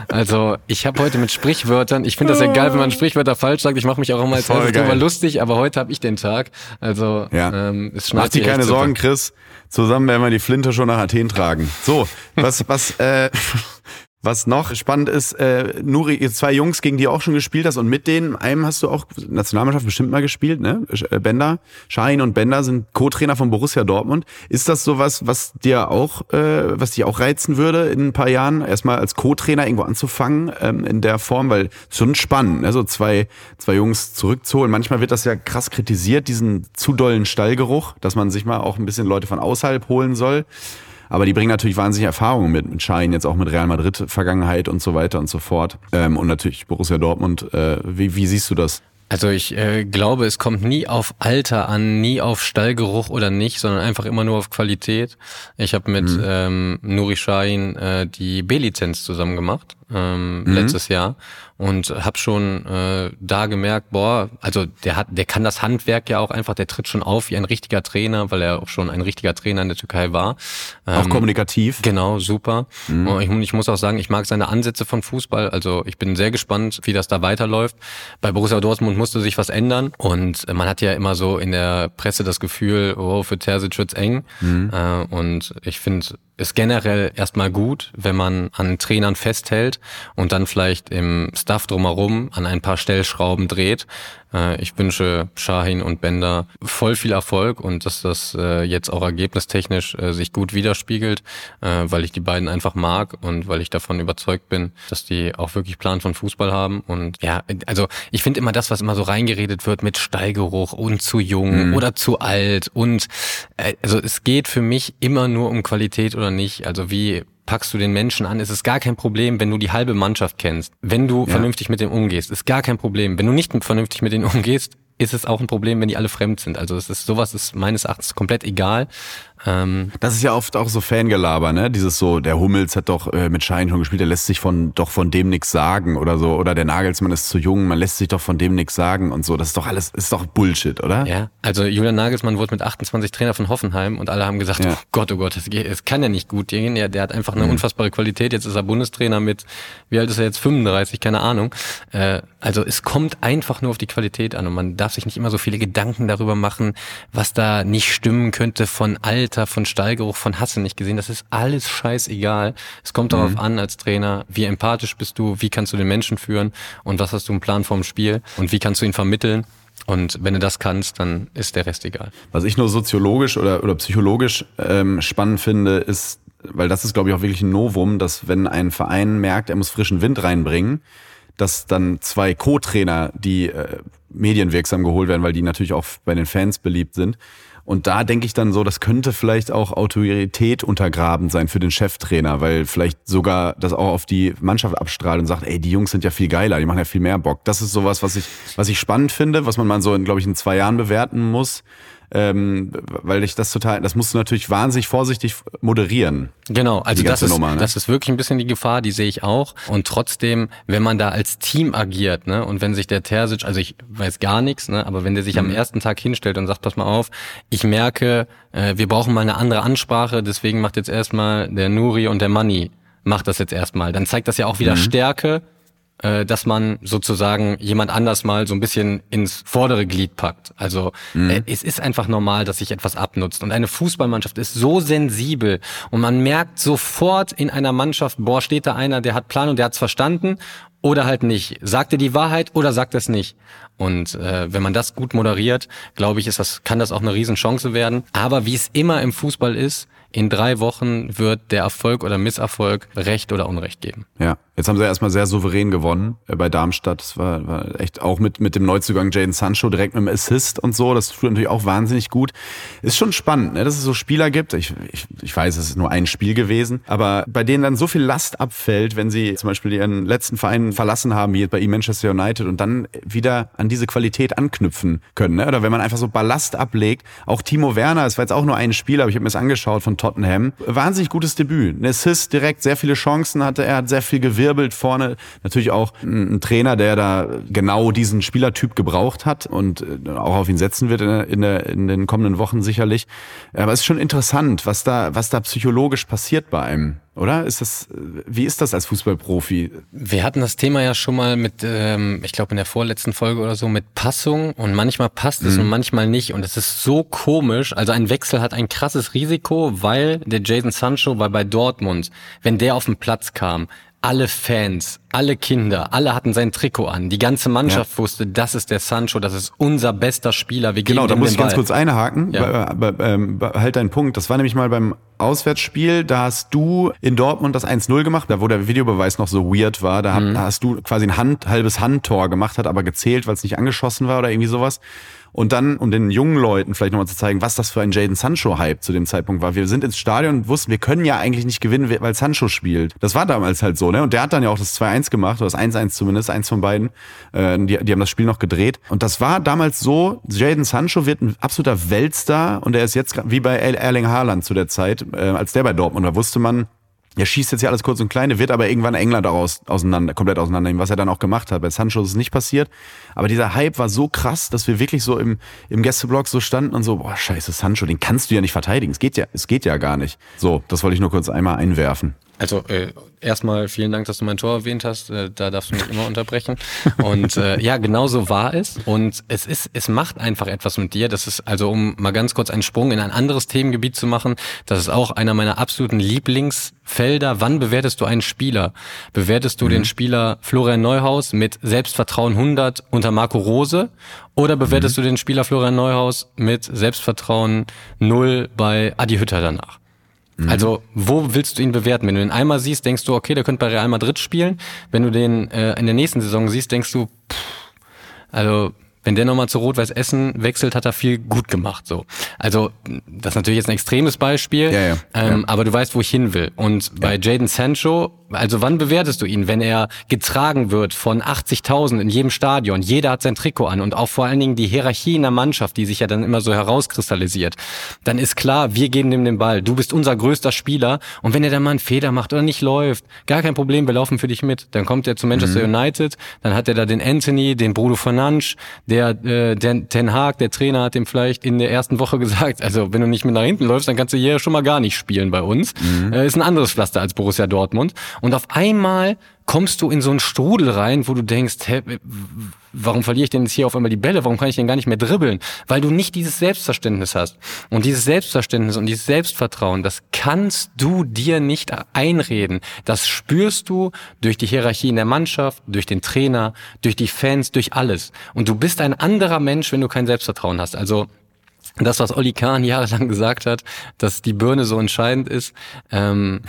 [SPEAKER 3] Also ich habe heute mit Sprichwörtern. Ich finde das ja geil, wenn man Sprichwörter falsch sagt. Ich mache mich auch immer als drüber lustig, aber heute heute habe ich den Tag. Also
[SPEAKER 1] ja. ähm, es Mach dir keine Sorgen, Chris. Zusammen werden wir die Flinte schon nach Athen tragen. So, was, was, äh, was noch spannend ist, äh, Nuri, zwei Jungs, gegen die auch schon gespielt hast und mit denen, einem hast du auch Nationalmannschaft bestimmt mal gespielt, ne? Äh, Bender, Schein und Bender sind Co-Trainer von Borussia Dortmund. Ist das sowas, was dir auch, äh, was dich auch reizen würde, in ein paar Jahren erstmal als Co-Trainer irgendwo anzufangen, ähm, in der Form? Weil schon spannend, ne? so zwei, zwei Jungs zurückzuholen. Manchmal wird das ja krass kritisiert, diesen zu dollen Stallgeruch, dass man sich mal auch ein bisschen Leute von außerhalb holen soll. Aber die bringen natürlich wahnsinnig Erfahrungen mit, mit Schein, jetzt auch mit Real Madrid Vergangenheit und so weiter und so fort. Ähm, und natürlich Borussia Dortmund. Äh, wie, wie siehst du das?
[SPEAKER 3] Also ich äh, glaube, es kommt nie auf Alter an, nie auf Stallgeruch oder nicht, sondern einfach immer nur auf Qualität. Ich habe mit mhm. ähm, Nuri Shahin äh, die B-Lizenz zusammen gemacht ähm, mhm. letztes Jahr und habe schon äh, da gemerkt, boah, also der hat, der kann das Handwerk ja auch einfach, der tritt schon auf wie ein richtiger Trainer, weil er auch schon ein richtiger Trainer in der Türkei war.
[SPEAKER 1] Ähm, auch kommunikativ.
[SPEAKER 3] Genau, super. Mhm. Und ich, ich, muss auch sagen, ich mag seine Ansätze von Fußball. Also ich bin sehr gespannt, wie das da weiterläuft. Bei Borussia Dortmund musste sich was ändern und man hat ja immer so in der Presse das Gefühl, oh, für Terzic wird's eng. Mhm. Äh, und ich finde ist generell erstmal gut, wenn man an Trainern festhält und dann vielleicht im Stuff drumherum an ein paar Stellschrauben dreht. Äh, ich wünsche Shahin und Bender voll viel Erfolg und dass das äh, jetzt auch ergebnistechnisch äh, sich gut widerspiegelt, weil ich die beiden einfach mag und weil ich davon überzeugt bin, dass die auch wirklich Plan von Fußball haben. Und ja, also ich finde immer das, was immer so reingeredet wird mit Steigeruch und zu jung mhm. oder zu alt und also es geht für mich immer nur um Qualität oder nicht. Also wie packst du den Menschen an, ist es gar kein Problem, wenn du die halbe Mannschaft kennst. Wenn du ja. vernünftig mit dem umgehst, ist gar kein Problem. Wenn du nicht vernünftig mit denen umgehst, ist es auch ein Problem, wenn die alle fremd sind. Also es ist sowas ist meines Erachtens komplett egal.
[SPEAKER 1] Ähm, das ist ja oft auch so Fangelaber, ne? Dieses so, der Hummels hat doch äh, mit Schein schon gespielt, der lässt sich von doch von dem nichts sagen oder so. Oder der Nagelsmann ist zu jung, man lässt sich doch von dem nichts sagen und so. Das ist doch alles, ist doch Bullshit, oder?
[SPEAKER 3] Ja, also Julian Nagelsmann wurde mit 28 Trainer von Hoffenheim und alle haben gesagt, ja. oh Gott, oh Gott, das kann ja nicht gut gehen. Ja, der hat einfach eine mhm. unfassbare Qualität. Jetzt ist er Bundestrainer mit, wie alt ist er jetzt? 35, keine Ahnung. Äh, also es kommt einfach nur auf die Qualität an und man darf sich nicht immer so viele Gedanken darüber machen, was da nicht stimmen könnte von Alter, von Stallgeruch, von Hasse nicht gesehen. Das ist alles scheißegal. Es kommt darauf mhm. an als Trainer, wie empathisch bist du, wie kannst du den Menschen führen und was hast du im Plan vorm Spiel und wie kannst du ihn vermitteln. Und wenn du das kannst, dann ist der Rest egal.
[SPEAKER 1] Was ich nur soziologisch oder, oder psychologisch ähm, spannend finde, ist, weil das ist, glaube ich, auch wirklich ein Novum, dass wenn ein Verein merkt, er muss frischen Wind reinbringen, dass dann zwei Co-Trainer, die äh, medienwirksam geholt werden, weil die natürlich auch bei den Fans beliebt sind. Und da denke ich dann so, das könnte vielleicht auch Autorität untergraben sein für den Cheftrainer, weil vielleicht sogar das auch auf die Mannschaft abstrahlt und sagt, ey, die Jungs sind ja viel geiler, die machen ja viel mehr Bock. Das ist sowas, was ich, was ich spannend finde, was man mal so, glaube ich, in zwei Jahren bewerten muss ähm, weil ich das total, das musst du natürlich wahnsinnig vorsichtig moderieren.
[SPEAKER 3] Genau, also das ist, Nummer, ne? das ist wirklich ein bisschen die Gefahr, die sehe ich auch. Und trotzdem, wenn man da als Team agiert, ne, und wenn sich der Terzic, also ich weiß gar nichts, ne, aber wenn der sich mhm. am ersten Tag hinstellt und sagt, pass mal auf, ich merke, äh, wir brauchen mal eine andere Ansprache, deswegen macht jetzt erstmal der Nuri und der Money macht das jetzt erstmal. Dann zeigt das ja auch wieder mhm. Stärke dass man sozusagen jemand anders mal so ein bisschen ins vordere Glied packt. Also mhm. äh, es ist einfach normal, dass sich etwas abnutzt. Und eine Fußballmannschaft ist so sensibel und man merkt sofort in einer Mannschaft, boah, steht da einer, der hat Plan und der hat's verstanden oder halt nicht. Sagt er die Wahrheit oder sagt er es nicht? Und äh, wenn man das gut moderiert, glaube ich, ist das, kann das auch eine Riesenchance werden. Aber wie es immer im Fußball ist, in drei Wochen wird der Erfolg oder Misserfolg Recht oder Unrecht geben.
[SPEAKER 1] Ja, jetzt haben sie erstmal sehr souverän gewonnen äh, bei Darmstadt. Das war, war echt auch mit, mit dem Neuzugang Jaden Sancho direkt mit dem Assist und so. Das tut natürlich auch wahnsinnig gut. Ist schon spannend, ne, dass es so Spieler gibt. Ich, ich, ich weiß, es ist nur ein Spiel gewesen, aber bei denen dann so viel Last abfällt, wenn sie zum Beispiel ihren letzten Verein verlassen haben, wie bei ihm Manchester United, und dann wieder an diese Qualität anknüpfen können. Ne? Oder wenn man einfach so Ballast ablegt. Auch Timo Werner, es war jetzt auch nur ein Spiel, aber ich habe mir das angeschaut von Tottenham. Wahnsinnig gutes Debüt. Ein Assist direkt, sehr viele Chancen hatte er, hat sehr viel gewirbelt vorne. Natürlich auch ein Trainer, der da genau diesen Spielertyp gebraucht hat und äh, auch auf ihn setzen wird in, der, in, der, in den kommenden Wochen sicherlich. Aber es ist schon interessant, was da, was da psychologisch passiert bei einem. Oder? Ist das, wie ist das als Fußballprofi?
[SPEAKER 3] Wir hatten das Thema ja schon mal mit, ähm, ich glaube in der vorletzten Folge oder so, mit Passung und manchmal passt es mhm. und manchmal nicht. Und es ist so komisch. Also ein Wechsel hat ein krasses Risiko, weil der Jason Sancho war bei Dortmund, wenn der auf den Platz kam, alle Fans, alle Kinder, alle hatten sein Trikot an. Die ganze Mannschaft ja. wusste, das ist der Sancho, das ist unser bester Spieler.
[SPEAKER 1] Wir genau, da muss ich ganz kurz einhaken. Ja. Ähm, halt deinen Punkt. Das war nämlich mal beim Auswärtsspiel, da hast du in Dortmund das 1-0 gemacht, da wo der Videobeweis noch so weird war. Da, mhm. hast du quasi ein Hand, halbes Handtor gemacht, hat aber gezählt, weil es nicht angeschossen war oder irgendwie sowas. Und dann, um den jungen Leuten vielleicht nochmal zu zeigen, was das für ein Jaden Sancho-Hype zu dem Zeitpunkt war. Wir sind ins Stadion und wussten, wir können ja eigentlich nicht gewinnen, weil Sancho spielt. Das war damals halt so, ne? Und der hat dann ja auch das 2-1 gemacht, oder das 1-1 zumindest, eins von beiden. Äh, die, die haben das Spiel noch gedreht. Und das war damals so, Jaden Sancho wird ein absoluter Weltstar und er ist jetzt wie bei Erling Haaland zu der Zeit, äh, als der bei Dortmund war, wusste man, er schießt jetzt ja alles kurz und klein, wird aber irgendwann England daraus auseinander, komplett auseinandernehmen, was er dann auch gemacht hat. Bei Sancho ist es nicht passiert. Aber dieser Hype war so krass, dass wir wirklich so im, im Gästeblock so standen und so, boah, scheiße, Sancho, den kannst du ja nicht verteidigen. Es geht ja, es geht ja gar nicht. So, das wollte ich nur kurz einmal einwerfen.
[SPEAKER 3] Also äh, erstmal vielen Dank, dass du mein Tor erwähnt hast. Äh, da darfst du mich immer unterbrechen. Und äh, ja, genau so war es. Und es ist, es macht einfach etwas mit dir. Das ist also, um mal ganz kurz einen Sprung in ein anderes Themengebiet zu machen, das ist auch einer meiner absoluten Lieblingsfelder. Wann bewertest du einen Spieler? Bewertest du mhm. den Spieler Florian Neuhaus mit Selbstvertrauen 100 unter Marco Rose? Oder bewertest mhm. du den Spieler Florian Neuhaus mit Selbstvertrauen 0 bei Adi Hütter danach? Mhm. Also, wo willst du ihn bewerten? Wenn du ihn einmal siehst, denkst du, okay, der könnte bei Real Madrid spielen. Wenn du den äh, in der nächsten Saison siehst, denkst du, pff, also wenn der nochmal zu Rot-Weiß Essen wechselt, hat er viel gut gemacht. So, also das ist natürlich jetzt ein extremes Beispiel,
[SPEAKER 1] ja, ja,
[SPEAKER 3] ähm,
[SPEAKER 1] ja.
[SPEAKER 3] aber du weißt, wo ich hin will. Und bei Jaden Sancho, also wann bewertest du ihn, wenn er getragen wird von 80.000 in jedem Stadion? Jeder hat sein Trikot an und auch vor allen Dingen die Hierarchie in der Mannschaft, die sich ja dann immer so herauskristallisiert. Dann ist klar, wir geben ihm den Ball. Du bist unser größter Spieler und wenn er dann mal einen Fehler macht oder nicht läuft, gar kein Problem, wir laufen für dich mit. Dann kommt er zu Manchester mhm. United, dann hat er da den Anthony, den Bruno Fernandes, der, äh, den Ten Hag, der Trainer, hat ihm vielleicht in der ersten Woche gesagt, also wenn du nicht mit nach hinten läufst, dann kannst du hier schon mal gar nicht spielen bei uns. Mhm. Äh, ist ein anderes Pflaster als Borussia Dortmund. Und auf einmal kommst du in so einen Strudel rein, wo du denkst, hä, warum verliere ich denn jetzt hier auf einmal die Bälle? Warum kann ich denn gar nicht mehr dribbeln? Weil du nicht dieses Selbstverständnis hast. Und dieses Selbstverständnis und dieses Selbstvertrauen, das kannst du dir nicht einreden. Das spürst du durch die Hierarchie in der Mannschaft, durch den Trainer, durch die Fans, durch alles. Und du bist ein anderer Mensch, wenn du kein Selbstvertrauen hast. Also das, was Olli Kahn jahrelang gesagt hat, dass die Birne so entscheidend ist, ähm,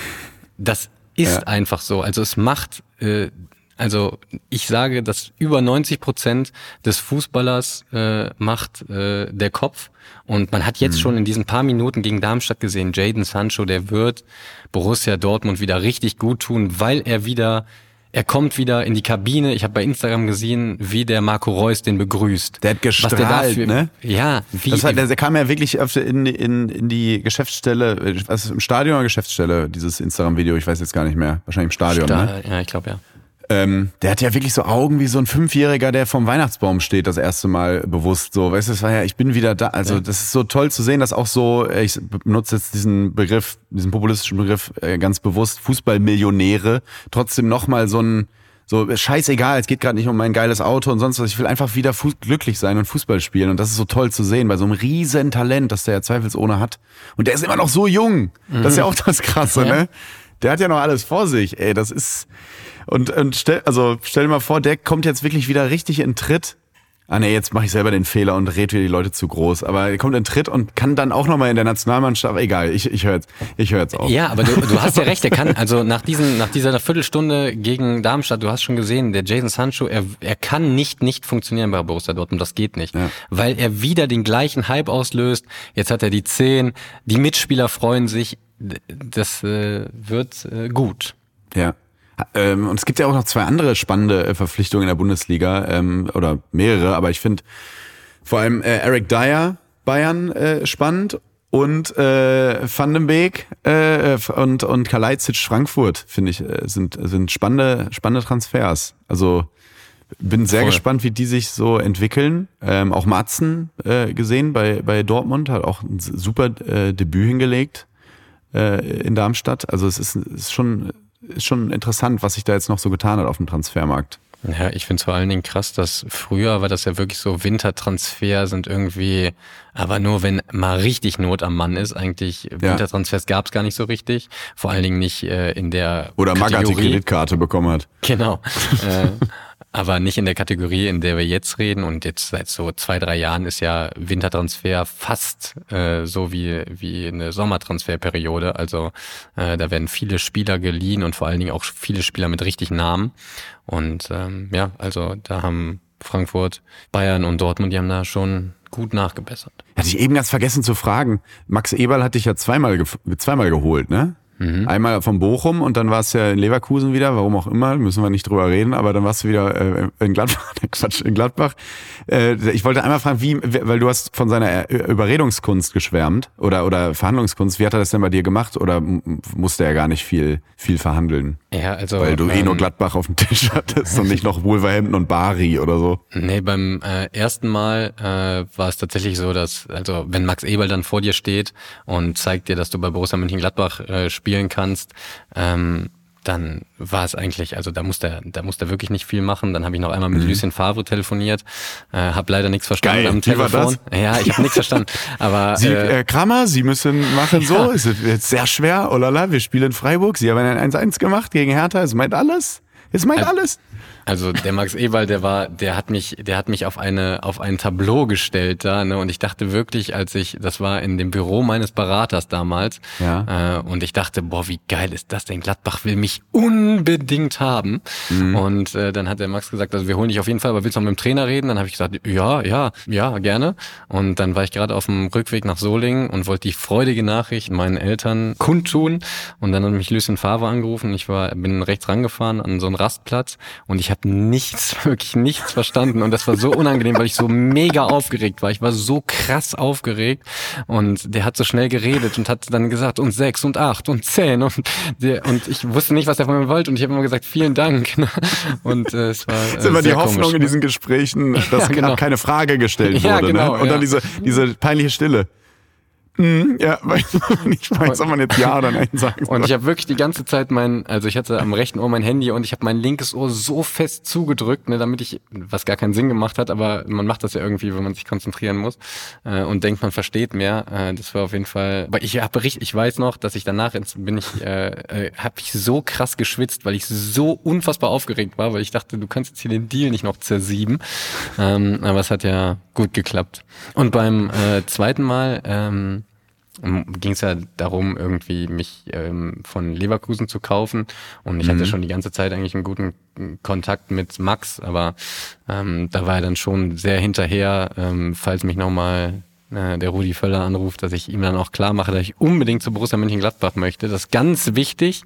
[SPEAKER 3] das ist ja. einfach so. Also es macht, äh, also ich sage, dass über 90 Prozent des Fußballers äh, macht äh, der Kopf. Und man hat jetzt mhm. schon in diesen paar Minuten gegen Darmstadt gesehen, Jaden Sancho, der wird Borussia Dortmund wieder richtig gut tun, weil er wieder er kommt wieder in die Kabine. Ich habe bei Instagram gesehen, wie der Marco Reus den begrüßt.
[SPEAKER 1] Der hat gestrahlt, Was der dafür, ne?
[SPEAKER 3] Ja, wie.
[SPEAKER 1] Das war, der, der kam ja wirklich in, in, in die Geschäftsstelle, also im Stadion oder Geschäftsstelle, dieses Instagram-Video, ich weiß jetzt gar nicht mehr. Wahrscheinlich im Stadion, Sta ne?
[SPEAKER 3] Ja, ich glaube ja.
[SPEAKER 1] Ähm, der hat ja wirklich so Augen wie so ein Fünfjähriger, der vom Weihnachtsbaum steht, das erste Mal bewusst so. Weißt du, es war ja, ich bin wieder da. Also, ja. das ist so toll zu sehen, dass auch so, ich benutze jetzt diesen Begriff, diesen populistischen Begriff äh, ganz bewusst, Fußballmillionäre, trotzdem nochmal so ein, so scheißegal, es geht gerade nicht um mein geiles Auto und sonst was. Ich will einfach wieder glücklich sein und Fußball spielen. Und das ist so toll zu sehen, bei so einem riesen Talent, das der ja zweifelsohne hat. Und der ist immer noch so jung. Mhm. Das ist ja auch das Krasse, ja. ne? Der hat ja noch alles vor sich, ey. Das ist, und, und stell, also stell dir mal vor, der kommt jetzt wirklich wieder richtig in Tritt. Ah nee, jetzt mache ich selber den Fehler und red wieder die Leute zu groß. Aber er kommt in Tritt und kann dann auch nochmal in der Nationalmannschaft. Egal, ich, ich höre jetzt, ich hör jetzt auf.
[SPEAKER 3] Ja, aber du, du hast ja recht, er kann, also nach, diesen, nach dieser Viertelstunde gegen Darmstadt, du hast schon gesehen, der Jason Sancho, er, er kann nicht nicht funktionieren bei Borussia Dortmund, das geht nicht. Ja. Weil er wieder den gleichen Hype auslöst. Jetzt hat er die 10, die Mitspieler freuen sich. Das äh, wird äh, gut.
[SPEAKER 1] Ja. Ähm, und es gibt ja auch noch zwei andere spannende äh, Verpflichtungen in der Bundesliga ähm, oder mehrere, aber ich finde vor allem äh, Eric Dyer Bayern äh, spannend und äh, Van den Beek äh, und und Kalajdzic Frankfurt finde ich äh, sind sind spannende spannende Transfers. Also bin sehr Voll. gespannt, wie die sich so entwickeln. Ähm, auch Matzen äh, gesehen bei bei Dortmund hat auch ein super äh, Debüt hingelegt äh, in Darmstadt. Also es ist, ist schon ist schon interessant, was sich da jetzt noch so getan hat auf dem Transfermarkt.
[SPEAKER 3] Ja, ich finde es vor allen Dingen krass, dass früher war das ja wirklich so, Wintertransfer sind irgendwie, aber nur wenn mal richtig Not am Mann ist, eigentlich ja. Wintertransfers gab es gar nicht so richtig, vor allen Dingen nicht äh, in der
[SPEAKER 1] Oder Magath die Kreditkarte bekommen hat.
[SPEAKER 3] Genau. äh, aber nicht in der Kategorie, in der wir jetzt reden. Und jetzt seit so zwei, drei Jahren ist ja Wintertransfer fast äh, so wie, wie eine Sommertransferperiode. Also äh, da werden viele Spieler geliehen und vor allen Dingen auch viele Spieler mit richtigen Namen. Und ähm, ja, also da haben Frankfurt, Bayern und Dortmund, die haben da schon gut nachgebessert.
[SPEAKER 1] Hatte ich eben ganz vergessen zu fragen. Max Eberl hat dich ja zweimal, zweimal geholt, ne? Mhm. Einmal von Bochum und dann warst du ja in Leverkusen wieder, warum auch immer, müssen wir nicht drüber reden, aber dann warst du wieder äh, in Gladbach, Quatsch, in Gladbach. Äh, ich wollte einmal fragen, wie, weil du hast von seiner Überredungskunst geschwärmt oder, oder Verhandlungskunst, wie hat er das denn bei dir gemacht oder musste er gar nicht viel, viel verhandeln?
[SPEAKER 3] Ja, also.
[SPEAKER 1] Weil du ähm, eh nur Gladbach auf dem Tisch hattest und nicht noch Wolverhampton und Bari oder so.
[SPEAKER 3] Nee, beim äh, ersten Mal äh, war es tatsächlich so, dass, also wenn Max Eberl dann vor dir steht und zeigt dir, dass du bei Borussia Mönchengladbach äh, spielen kannst, ähm, dann war es eigentlich, also da musste er, da musste wirklich nicht viel machen. Dann habe ich noch einmal mit mhm. Lucien Favre telefoniert, äh, habe leider nichts verstanden
[SPEAKER 1] Geil.
[SPEAKER 3] am Telefon. Ja, ich habe nichts verstanden. Aber
[SPEAKER 1] Sie, äh, äh, Kramer, Sie müssen machen so, ja. ist jetzt sehr schwer. Oh lala, wir spielen in Freiburg. Sie haben ein 1-1 gemacht gegen Hertha. Es meint alles. Es meint also, alles.
[SPEAKER 3] Also der Max Eberl, der war, der hat mich, der hat mich auf eine, auf ein Tableau gestellt da, ne? Und ich dachte wirklich, als ich, das war in dem Büro meines Beraters damals, ja. äh, und ich dachte, boah, wie geil ist das denn? Gladbach will mich unbedingt haben. Mhm. Und äh, dann hat der Max gesagt, also wir holen dich auf jeden Fall, aber willst du noch mit dem Trainer reden? Dann habe ich gesagt, ja, ja, ja, gerne. Und dann war ich gerade auf dem Rückweg nach Solingen und wollte die freudige Nachricht meinen Eltern kundtun. Und dann hat mich Lucien Favre angerufen. Ich war, bin rechts rangefahren an so einen Rastplatz und ich habe habe nichts, wirklich nichts verstanden und das war so unangenehm, weil ich so mega aufgeregt war. Ich war so krass aufgeregt und der hat so schnell geredet und hat dann gesagt und sechs und acht und zehn und der, und ich wusste nicht, was er von mir wollte und ich habe immer gesagt vielen Dank und äh, es war äh,
[SPEAKER 1] das ist immer die Hoffnung komisch. in diesen Gesprächen, dass ja, genau. keine Frage gestellt wurde ja, genau, ne? und ja. dann diese diese peinliche Stille. Mhm, ja, weil ich weiß, ob man jetzt Ja oder Nein sagen
[SPEAKER 3] soll. Und ich habe wirklich die ganze Zeit mein, also ich hatte am rechten Ohr mein Handy und ich habe mein linkes Ohr so fest zugedrückt, ne, damit ich, was gar keinen Sinn gemacht hat, aber man macht das ja irgendwie, wenn man sich konzentrieren muss äh, und denkt, man versteht mehr. Äh, das war auf jeden Fall, aber ich habe richtig, ich weiß noch, dass ich danach ins, bin ich, äh, äh, habe ich so krass geschwitzt, weil ich so unfassbar aufgeregt war, weil ich dachte, du kannst jetzt hier den Deal nicht noch zersieben. Ähm, aber es hat ja gut geklappt. Und beim äh, zweiten Mal, ähm, ging es ja darum, irgendwie mich ähm, von Leverkusen zu kaufen. Und ich mhm. hatte schon die ganze Zeit eigentlich einen guten Kontakt mit Max, aber ähm, da war er dann schon sehr hinterher, ähm, falls mich nochmal äh, der Rudi Völler anruft, dass ich ihm dann auch klar mache, dass ich unbedingt zu Borussia Mönchengladbach möchte. Das ist ganz wichtig,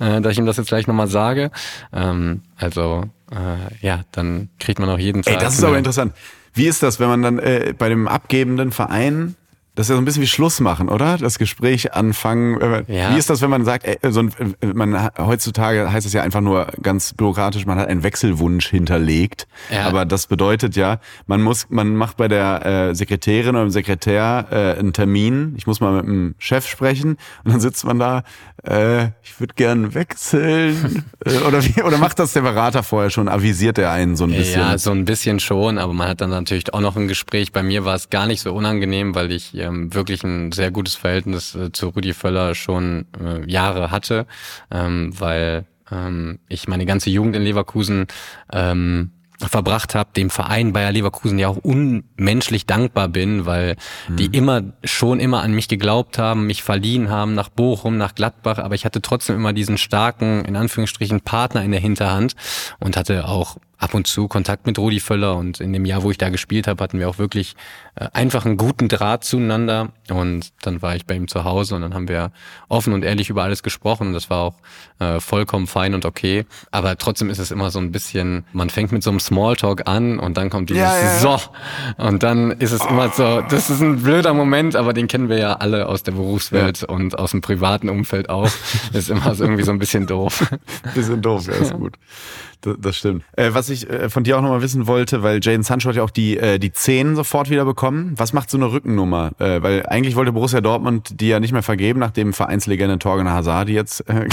[SPEAKER 3] äh, dass ich ihm das jetzt gleich nochmal sage. Ähm, also äh, ja, dann kriegt man auch jeden Tag.
[SPEAKER 1] Ey, das ist aber interessant. Wie ist das, wenn man dann äh, bei dem abgebenden Verein das ist ja so ein bisschen wie Schluss machen, oder? Das Gespräch anfangen. Ja. Wie ist das, wenn man sagt, ey, so ein, man heutzutage heißt es ja einfach nur ganz bürokratisch, man hat einen Wechselwunsch hinterlegt. Ja. Aber das bedeutet ja, man muss, man macht bei der äh, Sekretärin oder dem Sekretär äh, einen Termin. Ich muss mal mit dem Chef sprechen und dann sitzt man da. Äh, ich würde gern wechseln. Äh, oder wie? Oder macht das der Berater vorher schon? Avisiert er einen so ein bisschen?
[SPEAKER 3] Ja, so ein bisschen schon. Aber man hat dann natürlich auch noch ein Gespräch. Bei mir war es gar nicht so unangenehm, weil ich ähm, wirklich ein sehr gutes Verhältnis äh, zu Rudi Völler schon äh, Jahre hatte, ähm, weil ähm, ich meine ganze Jugend in Leverkusen ähm, verbracht habe, dem Verein Bayer Leverkusen ja auch unmenschlich dankbar bin, weil mhm. die immer schon immer an mich geglaubt haben, mich verliehen haben nach Bochum, nach Gladbach, aber ich hatte trotzdem immer diesen starken, in Anführungsstrichen, Partner in der Hinterhand und hatte auch ab und zu Kontakt mit Rudi Völler und in dem Jahr, wo ich da gespielt habe, hatten wir auch wirklich äh, einfach einen guten Draht zueinander und dann war ich bei ihm zu Hause und dann haben wir offen und ehrlich über alles gesprochen und das war auch äh, vollkommen fein und okay, aber trotzdem ist es immer so ein bisschen, man fängt mit so einem Smalltalk an und dann kommt dieses ja, ja. so und dann ist es immer so, das ist ein blöder Moment, aber den kennen wir ja alle aus der Berufswelt ja. und aus dem privaten Umfeld auch, ist immer so irgendwie so ein bisschen doof.
[SPEAKER 1] bisschen doof, ja, ist gut. Das, stimmt. Äh, was ich äh, von dir auch nochmal wissen wollte, weil Jaden Sancho hat ja auch die, äh, die 10 sofort wieder bekommen. Was macht so eine Rückennummer? Äh, weil eigentlich wollte Borussia Dortmund die ja nicht mehr vergeben, nachdem Vereinslegende Torgen Hazard jetzt äh,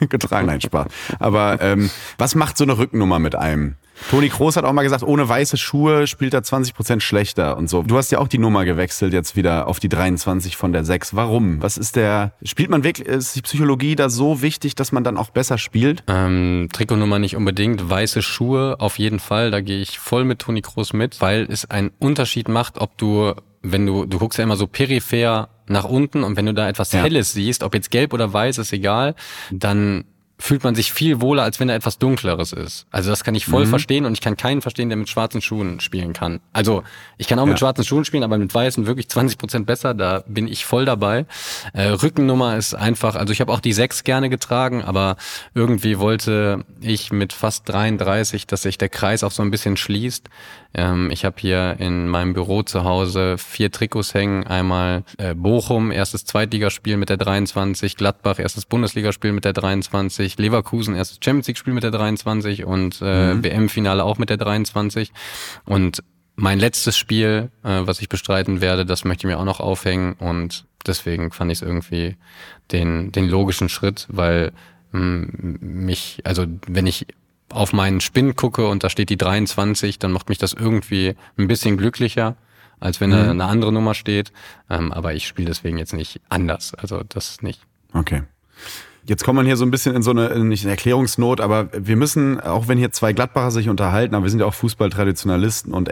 [SPEAKER 1] getragen. Nein, Spaß. Aber ähm, was macht so eine Rückennummer mit einem? Toni Kroos hat auch mal gesagt, ohne weiße Schuhe spielt er 20 Prozent schlechter und so. Du hast ja auch die Nummer gewechselt jetzt wieder auf die 23 von der 6. Warum? Was ist der, spielt man wirklich, ist die Psychologie da so wichtig, dass man dann auch besser spielt?
[SPEAKER 3] Ähm, Trikotnummer nicht unbedingt, weiße Schuhe auf jeden Fall, da gehe ich voll mit Toni Kroos mit, weil es einen Unterschied macht, ob du, wenn du, du guckst ja immer so peripher nach unten und wenn du da etwas ja. Helles siehst, ob jetzt gelb oder weiß, ist egal, dann fühlt man sich viel wohler, als wenn er etwas dunkleres ist. Also das kann ich voll mhm. verstehen und ich kann keinen verstehen, der mit schwarzen Schuhen spielen kann. Also ich kann auch ja. mit schwarzen Schuhen spielen, aber mit weißen wirklich 20 Prozent besser. Da bin ich voll dabei. Äh, Rückennummer ist einfach, also ich habe auch die 6 gerne getragen, aber irgendwie wollte ich mit fast 33, dass sich der Kreis auch so ein bisschen schließt. Ähm, ich habe hier in meinem Büro zu Hause vier Trikots hängen. Einmal äh, Bochum, erstes Zweitligaspiel mit der 23, Gladbach, erstes Bundesligaspiel mit der 23, Leverkusen, erstes Champions League-Spiel mit der 23 und äh, mhm. WM-Finale auch mit der 23. Und mein letztes Spiel, äh, was ich bestreiten werde, das möchte ich mir auch noch aufhängen und deswegen fand ich es irgendwie den, den logischen Schritt, weil mh, mich, also wenn ich auf meinen Spin gucke und da steht die 23, dann macht mich das irgendwie ein bisschen glücklicher, als wenn mhm. eine andere Nummer steht. Ähm, aber ich spiele deswegen jetzt nicht anders. Also das nicht.
[SPEAKER 1] Okay. Jetzt kommt man hier so ein bisschen in so eine, nicht eine Erklärungsnot, aber wir müssen, auch wenn hier zwei Gladbacher sich unterhalten, aber wir sind ja auch Fußballtraditionalisten und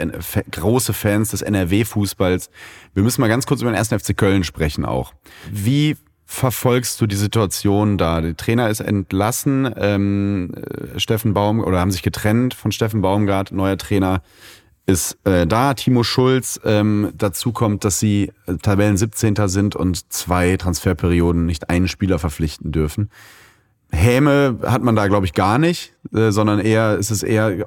[SPEAKER 1] große Fans des NRW-Fußballs. Wir müssen mal ganz kurz über den 1. FC Köln sprechen auch. Wie verfolgst du die Situation da? Der Trainer ist entlassen, ähm, äh, Steffen Baum oder haben sich getrennt von Steffen Baumgart, neuer Trainer ist äh, da, Timo Schulz. Ähm, dazu kommt, dass sie äh, Tabellen 17. sind und zwei Transferperioden nicht einen Spieler verpflichten dürfen. Häme hat man da, glaube ich, gar nicht, äh, sondern eher, es ist eher, äh,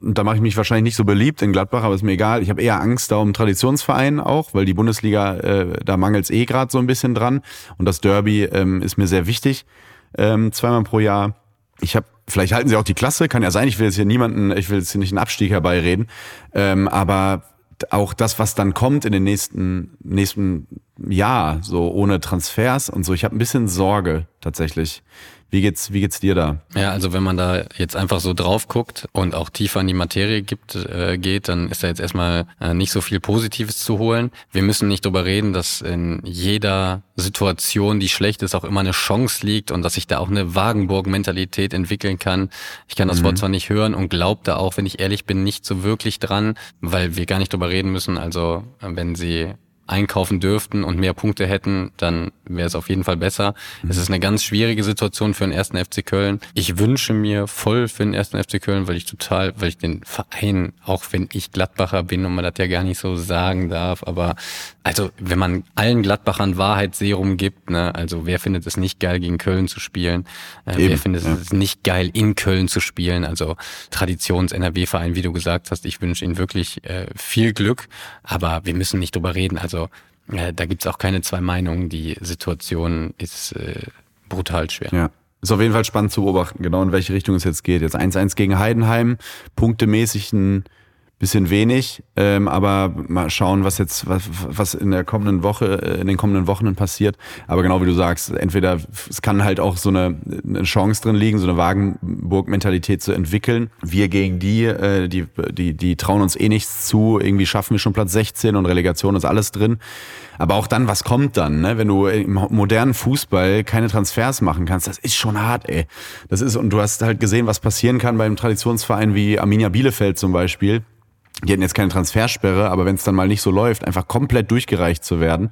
[SPEAKER 1] da mache ich mich wahrscheinlich nicht so beliebt in Gladbach, aber ist mir egal. Ich habe eher Angst da um Traditionsverein auch, weil die Bundesliga, äh, da mangelt es eh gerade so ein bisschen dran. Und das Derby ähm, ist mir sehr wichtig, ähm, zweimal pro Jahr. Ich habe, vielleicht halten sie auch die Klasse, kann ja sein, ich will jetzt hier niemanden, ich will jetzt hier nicht einen Abstieg herbeireden, ähm, aber auch das, was dann kommt in den nächsten, nächsten Jahr, so ohne Transfers und so, ich habe ein bisschen Sorge tatsächlich. Wie geht's, wie geht's dir da?
[SPEAKER 3] Ja, also wenn man da jetzt einfach so drauf guckt und auch tiefer in die Materie gibt, äh, geht, dann ist da jetzt erstmal äh, nicht so viel Positives zu holen. Wir müssen nicht darüber reden, dass in jeder Situation, die schlecht ist, auch immer eine Chance liegt und dass sich da auch eine Wagenburg-Mentalität entwickeln kann. Ich kann das mhm. Wort zwar nicht hören und glaube da auch, wenn ich ehrlich bin, nicht so wirklich dran, weil wir gar nicht drüber reden müssen. Also wenn sie einkaufen dürften und mehr Punkte hätten, dann wäre es auf jeden Fall besser. Mhm. Es ist eine ganz schwierige Situation für den ersten FC Köln. Ich wünsche mir voll für den ersten FC Köln, weil ich total, weil ich den Verein, auch wenn ich Gladbacher bin und man das ja gar nicht so sagen darf, aber also wenn man allen Gladbachern Wahrheitsserum gibt, ne, also wer findet es nicht geil, gegen Köln zu spielen? Äh, wer findet ja. es nicht geil, in Köln zu spielen? Also Traditions-NRW-Verein, wie du gesagt hast, ich wünsche ihnen wirklich äh, viel Glück, aber wir müssen nicht drüber reden. Also äh, da gibt's auch keine zwei Meinungen. Die Situation ist äh, brutal schwer.
[SPEAKER 1] Ja. Ist auf jeden Fall spannend zu beobachten, genau in welche Richtung es jetzt geht. Jetzt 1-1 gegen Heidenheim, punktemäßig ein bisschen wenig, ähm, aber mal schauen, was jetzt, was, was in der kommenden Woche, äh, in den kommenden Wochen passiert. Aber genau wie du sagst, entweder es kann halt auch so eine, eine Chance drin liegen, so eine Wagenburg-Mentalität zu entwickeln. Wir gegen die, äh, die, die, die trauen uns eh nichts zu. Irgendwie schaffen wir schon Platz 16 und Relegation ist alles drin. Aber auch dann, was kommt dann, ne? wenn du im modernen Fußball keine Transfers machen kannst, das ist schon hart, ey. Das ist, und du hast halt gesehen, was passieren kann beim Traditionsverein wie Arminia Bielefeld zum Beispiel die hatten jetzt keine Transfersperre, aber wenn es dann mal nicht so läuft, einfach komplett durchgereicht zu werden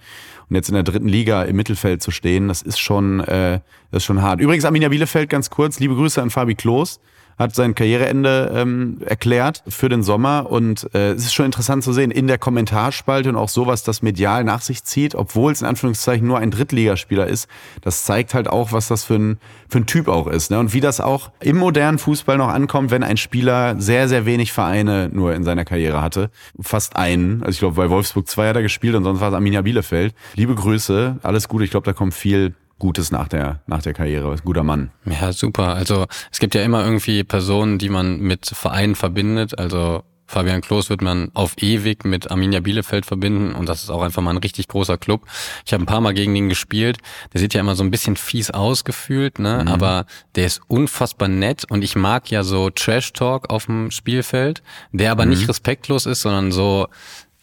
[SPEAKER 1] und jetzt in der dritten Liga im Mittelfeld zu stehen, das ist schon, äh, das ist schon hart. Übrigens Arminia Bielefeld ganz kurz, liebe Grüße an Fabi Klos hat sein Karriereende ähm, erklärt für den Sommer und äh, es ist schon interessant zu sehen in der Kommentarspalte und auch sowas, das medial nach sich zieht, obwohl es in Anführungszeichen nur ein Drittligaspieler ist. Das zeigt halt auch, was das für ein, für ein Typ auch ist ne? und wie das auch im modernen Fußball noch ankommt, wenn ein Spieler sehr, sehr wenig Vereine nur in seiner Karriere hatte. Fast einen. Also ich glaube, bei Wolfsburg 2 hat er gespielt und sonst war es Arminia Bielefeld. Liebe Grüße, alles Gute. Ich glaube, da kommt viel Gutes nach der, nach der Karriere. Guter Mann.
[SPEAKER 3] Ja, super. Also es gibt ja immer irgendwie Personen, die man mit Vereinen verbindet. Also Fabian Klos wird man auf ewig mit Arminia Bielefeld verbinden und das ist auch einfach mal ein richtig großer Club. Ich habe ein paar Mal gegen ihn gespielt. Der sieht ja immer so ein bisschen fies ausgefühlt, ne? Mhm. Aber der ist unfassbar nett und ich mag ja so Trash Talk auf dem Spielfeld, der aber mhm. nicht respektlos ist, sondern so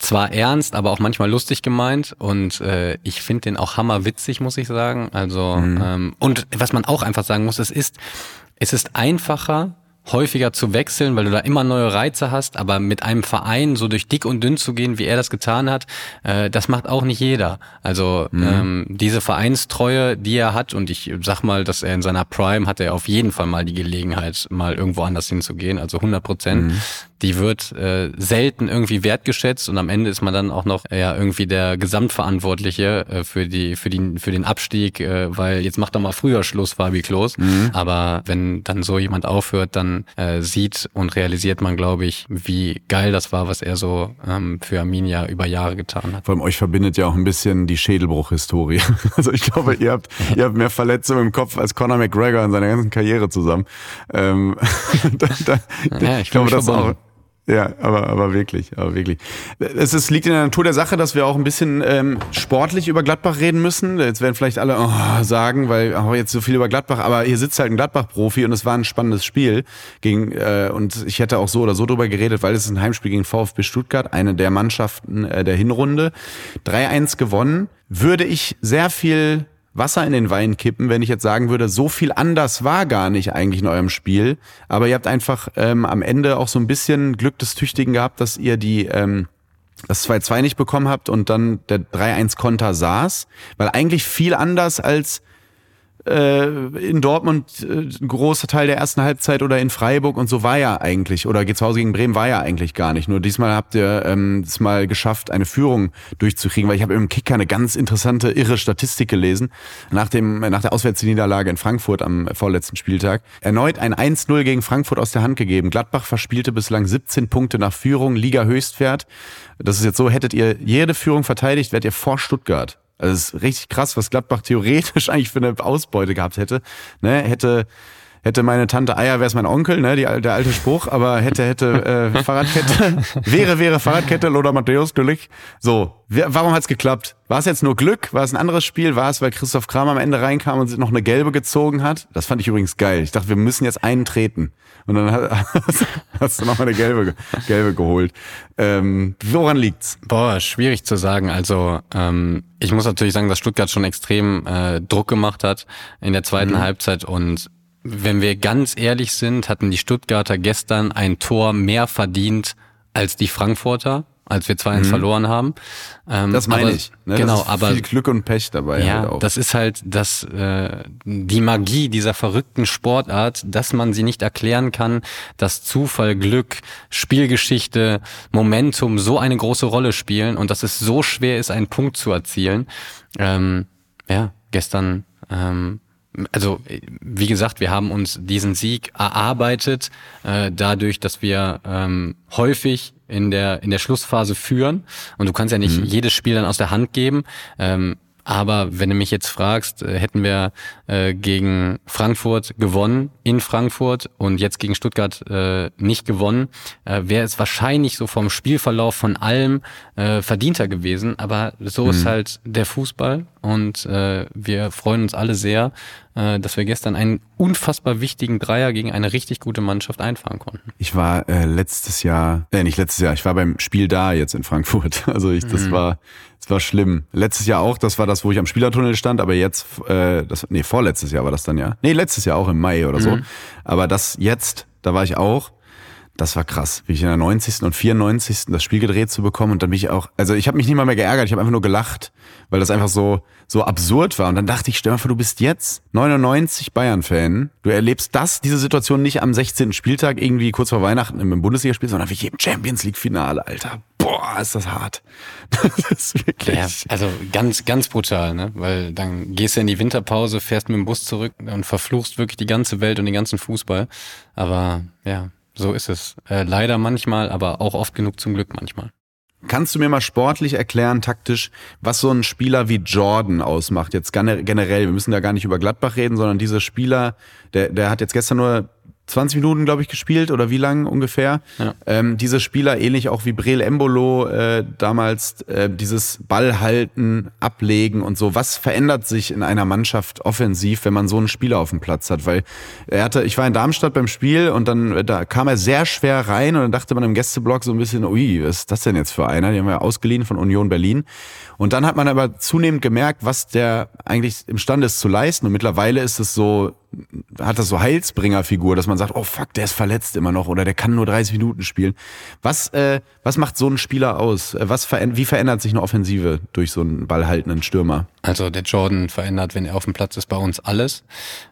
[SPEAKER 3] zwar ernst, aber auch manchmal lustig gemeint und äh, ich finde den auch hammerwitzig, muss ich sagen. Also mhm. ähm, und was man auch einfach sagen muss, es ist es ist einfacher häufiger zu wechseln, weil du da immer neue Reize hast, aber mit einem Verein so durch dick und dünn zu gehen, wie er das getan hat, äh, das macht auch nicht jeder. Also mhm. ähm, diese Vereinstreue, die er hat, und ich sag mal, dass er in seiner Prime hat er auf jeden Fall mal die Gelegenheit, mal irgendwo anders hinzugehen, also 100 Prozent. Mhm die wird äh, selten irgendwie wertgeschätzt und am Ende ist man dann auch noch ja irgendwie der Gesamtverantwortliche äh, für die für die für den Abstieg, äh, weil jetzt macht doch mal früher Schluss Fabi Klos. Mhm. Aber wenn dann so jemand aufhört, dann äh, sieht und realisiert man, glaube ich, wie geil das war, was er so ähm, für Arminia über Jahre getan hat.
[SPEAKER 1] Vor allem euch verbindet ja auch ein bisschen die Schädelbruch-Historie. Also ich glaube, ihr habt ihr habt mehr Verletzungen im Kopf als Conor McGregor in seiner ganzen Karriere zusammen. Ähm, da, da, ja, ich, ich glaube, das auch ja, aber, aber wirklich, aber wirklich. Es ist, liegt in der Natur der Sache, dass wir auch ein bisschen ähm, sportlich über Gladbach reden müssen. Jetzt werden vielleicht alle oh, sagen, weil oh, jetzt so viel über Gladbach, aber hier sitzt halt ein Gladbach-Profi und es war ein spannendes Spiel gegen äh, und ich hätte auch so oder so drüber geredet, weil es ist ein Heimspiel gegen VfB Stuttgart, eine der Mannschaften äh, der Hinrunde. 3-1 gewonnen. Würde ich sehr viel Wasser in den Wein kippen, wenn ich jetzt sagen würde, so viel anders war gar nicht eigentlich in eurem Spiel. Aber ihr habt einfach ähm, am Ende auch so ein bisschen Glück des Tüchtigen gehabt, dass ihr die ähm, das 2-2 nicht bekommen habt und dann der 3-1-Konter saß. Weil eigentlich viel anders als in Dortmund äh, ein großer Teil der ersten Halbzeit oder in Freiburg und so war ja eigentlich, oder zu Hause gegen Bremen war ja eigentlich gar nicht. Nur diesmal habt ihr ähm, es mal geschafft, eine Führung durchzukriegen, weil ich habe im Kicker eine ganz interessante, irre Statistik gelesen. Nach, dem, nach der Auswärtsniederlage in Frankfurt am vorletzten Spieltag. Erneut ein 1-0 gegen Frankfurt aus der Hand gegeben. Gladbach verspielte bislang 17 Punkte nach Führung, Liga Höchstwert. Das ist jetzt so, hättet ihr jede Führung verteidigt, wärt ihr vor Stuttgart. Also es ist richtig krass, was Gladbach theoretisch eigentlich für eine Ausbeute gehabt hätte. Ne? Hätte hätte meine Tante Eier, wäre es mein Onkel, ne, die, der alte Spruch, aber hätte, hätte äh, Fahrradkette, wäre, wäre Fahrradkette, Lothar Matthäus, natürlich. So, warum hat's geklappt? War es jetzt nur Glück? War es ein anderes Spiel? War es, weil Christoph Kram am Ende reinkam und sich noch eine gelbe gezogen hat? Das fand ich übrigens geil. Ich dachte, wir müssen jetzt einen treten. Und dann hast, hast du noch mal eine gelbe, gelbe geholt. Ähm, woran liegt's?
[SPEAKER 3] Boah, schwierig zu sagen. Also ähm, ich muss natürlich sagen, dass Stuttgart schon extrem äh, Druck gemacht hat in der zweiten mhm. Halbzeit und wenn wir ganz ehrlich sind, hatten die Stuttgarter gestern ein Tor mehr verdient als die Frankfurter, als wir 2-1 mhm. verloren haben.
[SPEAKER 1] Ähm, das meine aber, ich.
[SPEAKER 3] Ne? Genau,
[SPEAKER 1] aber
[SPEAKER 3] viel
[SPEAKER 1] Glück und Pech dabei.
[SPEAKER 3] Ja, halt das ist halt das äh, die Magie dieser verrückten Sportart, dass man sie nicht erklären kann, dass Zufall, Glück, Spielgeschichte, Momentum so eine große Rolle spielen und dass es so schwer ist, einen Punkt zu erzielen. Ähm, ja, gestern ähm, also wie gesagt, wir haben uns diesen Sieg erarbeitet, äh, dadurch, dass wir ähm, häufig in der in der Schlussphase führen und du kannst ja nicht mhm. jedes Spiel dann aus der Hand geben. Ähm, aber wenn du mich jetzt fragst, äh, hätten wir äh, gegen Frankfurt gewonnen in Frankfurt und jetzt gegen Stuttgart äh, nicht gewonnen, äh, wäre es wahrscheinlich so vom Spielverlauf von allem äh, verdienter gewesen. Aber so mhm. ist halt der Fußball und äh, wir freuen uns alle sehr, äh, dass wir gestern einen unfassbar wichtigen Dreier gegen eine richtig gute Mannschaft einfahren konnten.
[SPEAKER 1] Ich war äh, letztes Jahr, äh, nicht letztes Jahr, ich war beim Spiel da jetzt in Frankfurt. Also ich, das mhm. war, das war schlimm. Letztes Jahr auch, das war das, wo ich am Spielertunnel stand, aber jetzt, äh, das, nee, vorletztes Jahr war das dann ja. Nee, letztes Jahr auch im Mai oder so. Mhm. Aber das jetzt, da war ich auch das war krass, wie ich in der 90. und 94. das Spiel gedreht zu bekommen und dann bin ich auch, also ich habe mich nicht mal mehr geärgert, ich habe einfach nur gelacht, weil das einfach so so absurd war und dann dachte ich, stell mal vor, du bist jetzt 99 Bayern-Fan, du erlebst das, diese Situation nicht am 16. Spieltag irgendwie kurz vor Weihnachten im Bundesligaspiel, sondern wie im Champions League Finale, Alter. Boah, ist das hart.
[SPEAKER 3] das ist wirklich. Ja, also ganz, ganz brutal, ne? Weil dann gehst du in die Winterpause, fährst mit dem Bus zurück und verfluchst wirklich die ganze Welt und den ganzen Fußball. Aber ja, so ist es. Äh, leider manchmal, aber auch oft genug zum Glück manchmal.
[SPEAKER 1] Kannst du mir mal sportlich erklären, taktisch, was so ein Spieler wie Jordan ausmacht? Jetzt generell, wir müssen da gar nicht über Gladbach reden, sondern dieser Spieler, der, der hat jetzt gestern nur 20 Minuten, glaube ich, gespielt oder wie lang ungefähr. Ja. Ähm, diese Spieler, ähnlich auch wie Breel Embolo äh, damals, äh, dieses Ballhalten, Ablegen und so. Was verändert sich in einer Mannschaft offensiv, wenn man so einen Spieler auf dem Platz hat? Weil er hatte, ich war in Darmstadt beim Spiel und dann da kam er sehr schwer rein und dann dachte man im Gästeblock so ein bisschen, ui, was ist das denn jetzt für einer? Die haben wir ausgeliehen von Union Berlin. Und dann hat man aber zunehmend gemerkt, was der eigentlich imstande ist zu leisten. Und mittlerweile ist es so, hat das so Heilsbringerfigur, dass man sagt, oh fuck, der ist verletzt immer noch oder der kann nur 30 Minuten spielen. Was, äh, was macht so ein Spieler aus? Äh, was verändert, wie verändert sich eine Offensive durch so einen ballhaltenden Stürmer?
[SPEAKER 3] Also der Jordan verändert, wenn er auf dem Platz ist, bei uns alles.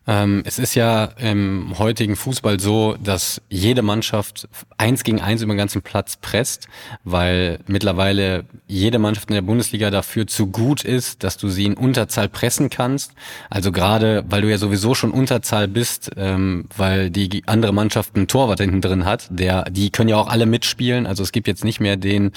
[SPEAKER 3] Ähm, es ist ja im heutigen Fußball so, dass jede Mannschaft eins gegen eins über den ganzen Platz presst, weil mittlerweile jede Mannschaft in der Bundesliga dafür zu gut ist, dass du sie in Unterzahl pressen kannst. Also gerade, weil du ja sowieso schon Unterzahl bist, ähm, weil die andere Mannschaft einen Torwart hinten drin hat, der, die können ja auch alle mitspielen. Also es gibt jetzt nicht mehr den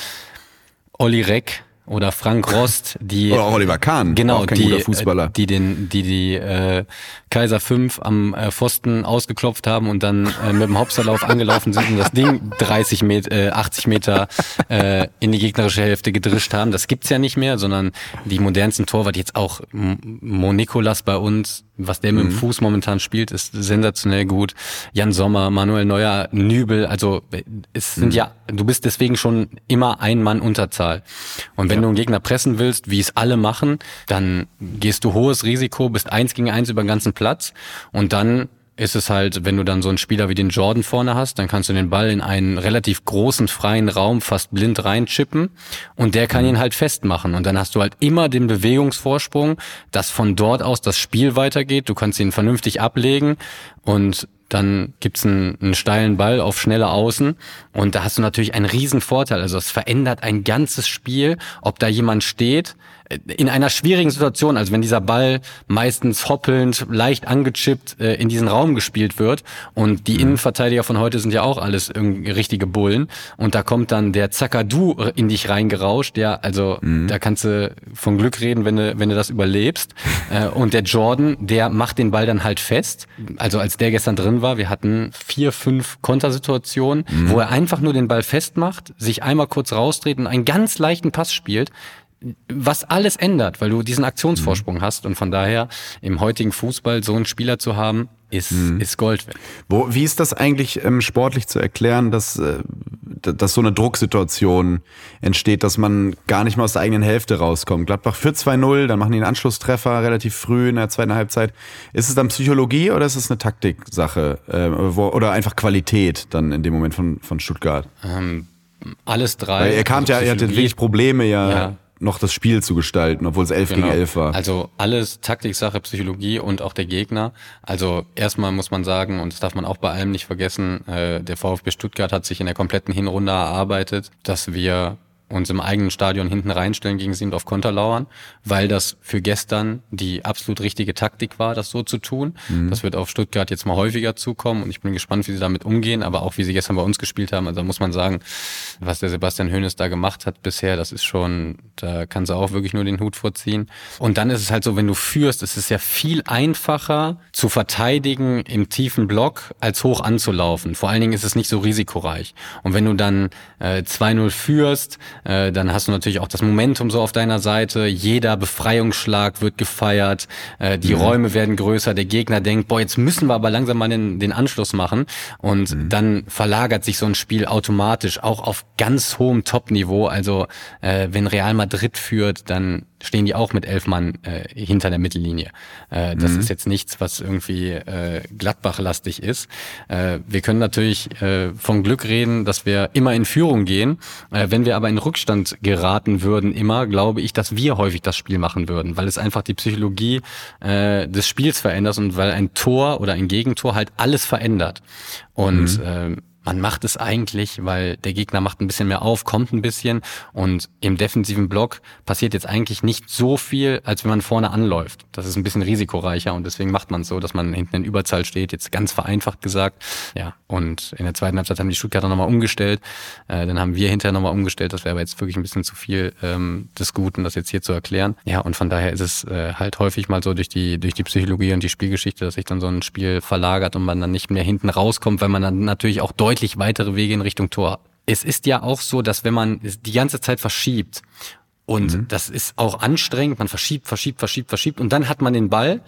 [SPEAKER 3] Olli Reck, oder Frank Rost, die
[SPEAKER 1] oder Oliver Kahn,
[SPEAKER 3] genau,
[SPEAKER 1] die,
[SPEAKER 3] Fußballer. die den, die die äh, Kaiser 5 am äh, Pfosten ausgeklopft haben und dann äh, mit dem Hopserlauf angelaufen sind und das Ding 30 Meter, äh, 80 Meter äh, in die gegnerische Hälfte gedrischt haben. Das gibt's ja nicht mehr, sondern die modernsten Torwart jetzt auch Mo Nikolas bei uns, was der mit dem mhm. Fuß momentan spielt, ist sensationell gut. Jan Sommer, Manuel Neuer, Nübel, also es sind mhm. ja, du bist deswegen schon immer ein Mann Unterzahl. Und wenn ja. du einen Gegner pressen willst, wie es alle machen, dann gehst du hohes Risiko, bist eins gegen eins über den ganzen Platz und dann ist es halt, wenn du dann so einen Spieler wie den Jordan vorne hast, dann kannst du den Ball in einen relativ großen freien Raum fast blind reinchippen und der kann ihn halt festmachen. Und dann hast du halt immer den Bewegungsvorsprung, dass von dort aus das Spiel weitergeht, du kannst ihn vernünftig ablegen und dann gibt's einen, einen steilen Ball auf schnelle Außen. Und da hast du natürlich einen riesen Vorteil. Also es verändert ein ganzes Spiel, ob da jemand steht, in einer schwierigen Situation, also wenn dieser Ball meistens hoppelnd, leicht angechippt äh, in diesen Raum gespielt wird und die mhm. Innenverteidiger von heute sind ja auch alles richtige Bullen und da kommt dann der Zakadu in dich reingerauscht, ja, also mhm. da kannst du von Glück reden, wenn du, wenn du das überlebst äh, und der Jordan, der macht den Ball dann halt fest, also als der gestern drin war, wir hatten vier, fünf Kontersituationen, mhm. wo er einfach nur den Ball festmacht, sich einmal kurz rausdreht und einen ganz leichten Pass spielt, was alles ändert, weil du diesen Aktionsvorsprung mhm. hast und von daher im heutigen Fußball so einen Spieler zu haben, ist, mhm. ist Gold wert.
[SPEAKER 1] Wo, wie ist das eigentlich ähm, sportlich zu erklären, dass, äh, dass so eine Drucksituation entsteht, dass man gar nicht mehr aus der eigenen Hälfte rauskommt? Gladbach führt 2-0, dann machen die einen Anschlusstreffer relativ früh in der zweiten Halbzeit. Ist es dann Psychologie oder ist es eine Taktiksache äh, wo, oder einfach Qualität dann in dem Moment von, von Stuttgart?
[SPEAKER 3] Ähm, alles drei.
[SPEAKER 1] Weil er kam also ja, er hatte wirklich Probleme ja. ja noch das Spiel zu gestalten, obwohl es 11 genau. gegen 11 war.
[SPEAKER 3] Also alles Taktiksache, Psychologie und auch der Gegner. Also erstmal muss man sagen, und das darf man auch bei allem nicht vergessen, äh, der VfB Stuttgart hat sich in der kompletten Hinrunde erarbeitet, dass wir uns im eigenen Stadion hinten reinstellen gegen sie und auf Konter lauern, weil das für gestern die absolut richtige Taktik war, das so zu tun. Mhm. Das wird auf Stuttgart jetzt mal häufiger zukommen und ich bin gespannt, wie sie damit umgehen, aber auch wie sie gestern bei uns gespielt haben. Also muss man sagen, was der Sebastian Hönes da gemacht hat bisher, das ist schon, da kann sie auch wirklich nur den Hut vorziehen. Und dann ist es halt so, wenn du führst, es ist ja viel einfacher zu verteidigen im tiefen Block, als hoch anzulaufen. Vor allen Dingen ist es nicht so risikoreich. Und wenn du dann äh, 2-0 führst, äh, dann hast du natürlich auch das Momentum so auf deiner Seite. Jeder Befreiungsschlag wird gefeiert, äh, die mhm. Räume werden größer, der Gegner denkt, boah, jetzt müssen wir aber langsam mal den, den Anschluss machen. Und mhm. dann verlagert sich so ein Spiel automatisch auch auf ganz hohem Top-Niveau. Also äh, wenn Real Madrid führt, dann stehen die auch mit elf Mann äh, hinter der Mittellinie. Äh, das mhm. ist jetzt nichts, was irgendwie äh, Gladbach-lastig ist. Äh, wir können natürlich äh, von Glück reden, dass wir immer in Führung gehen. Äh, wenn wir aber in Rückstand geraten würden, immer, glaube ich, dass wir häufig das Spiel machen würden, weil es einfach die Psychologie äh, des Spiels verändert und weil ein Tor oder ein Gegentor halt alles verändert. Und mhm. äh, man macht es eigentlich, weil der Gegner macht ein bisschen mehr auf, kommt ein bisschen und im defensiven Block passiert jetzt eigentlich nicht so viel, als wenn man vorne anläuft. Das ist ein bisschen risikoreicher und deswegen macht man es so, dass man hinten in Überzahl steht, jetzt ganz vereinfacht gesagt. Ja, und in der zweiten Halbzeit haben die Stuttgarter nochmal umgestellt, äh, dann haben wir hinterher nochmal umgestellt, das wäre aber jetzt wirklich ein bisschen zu viel ähm, des Guten, das jetzt hier zu erklären. Ja, und von daher ist es äh, halt häufig mal so durch die, durch die Psychologie und die Spielgeschichte, dass sich dann so ein Spiel verlagert und man dann nicht mehr hinten rauskommt, weil man dann natürlich auch deutlich deutlich weitere Wege in Richtung Tor. Es ist ja auch so, dass wenn man die ganze Zeit verschiebt Und mhm. das ist auch anstrengend. Man verschiebt, verschiebt, verschiebt, verschiebt. Und dann hat man den Ball.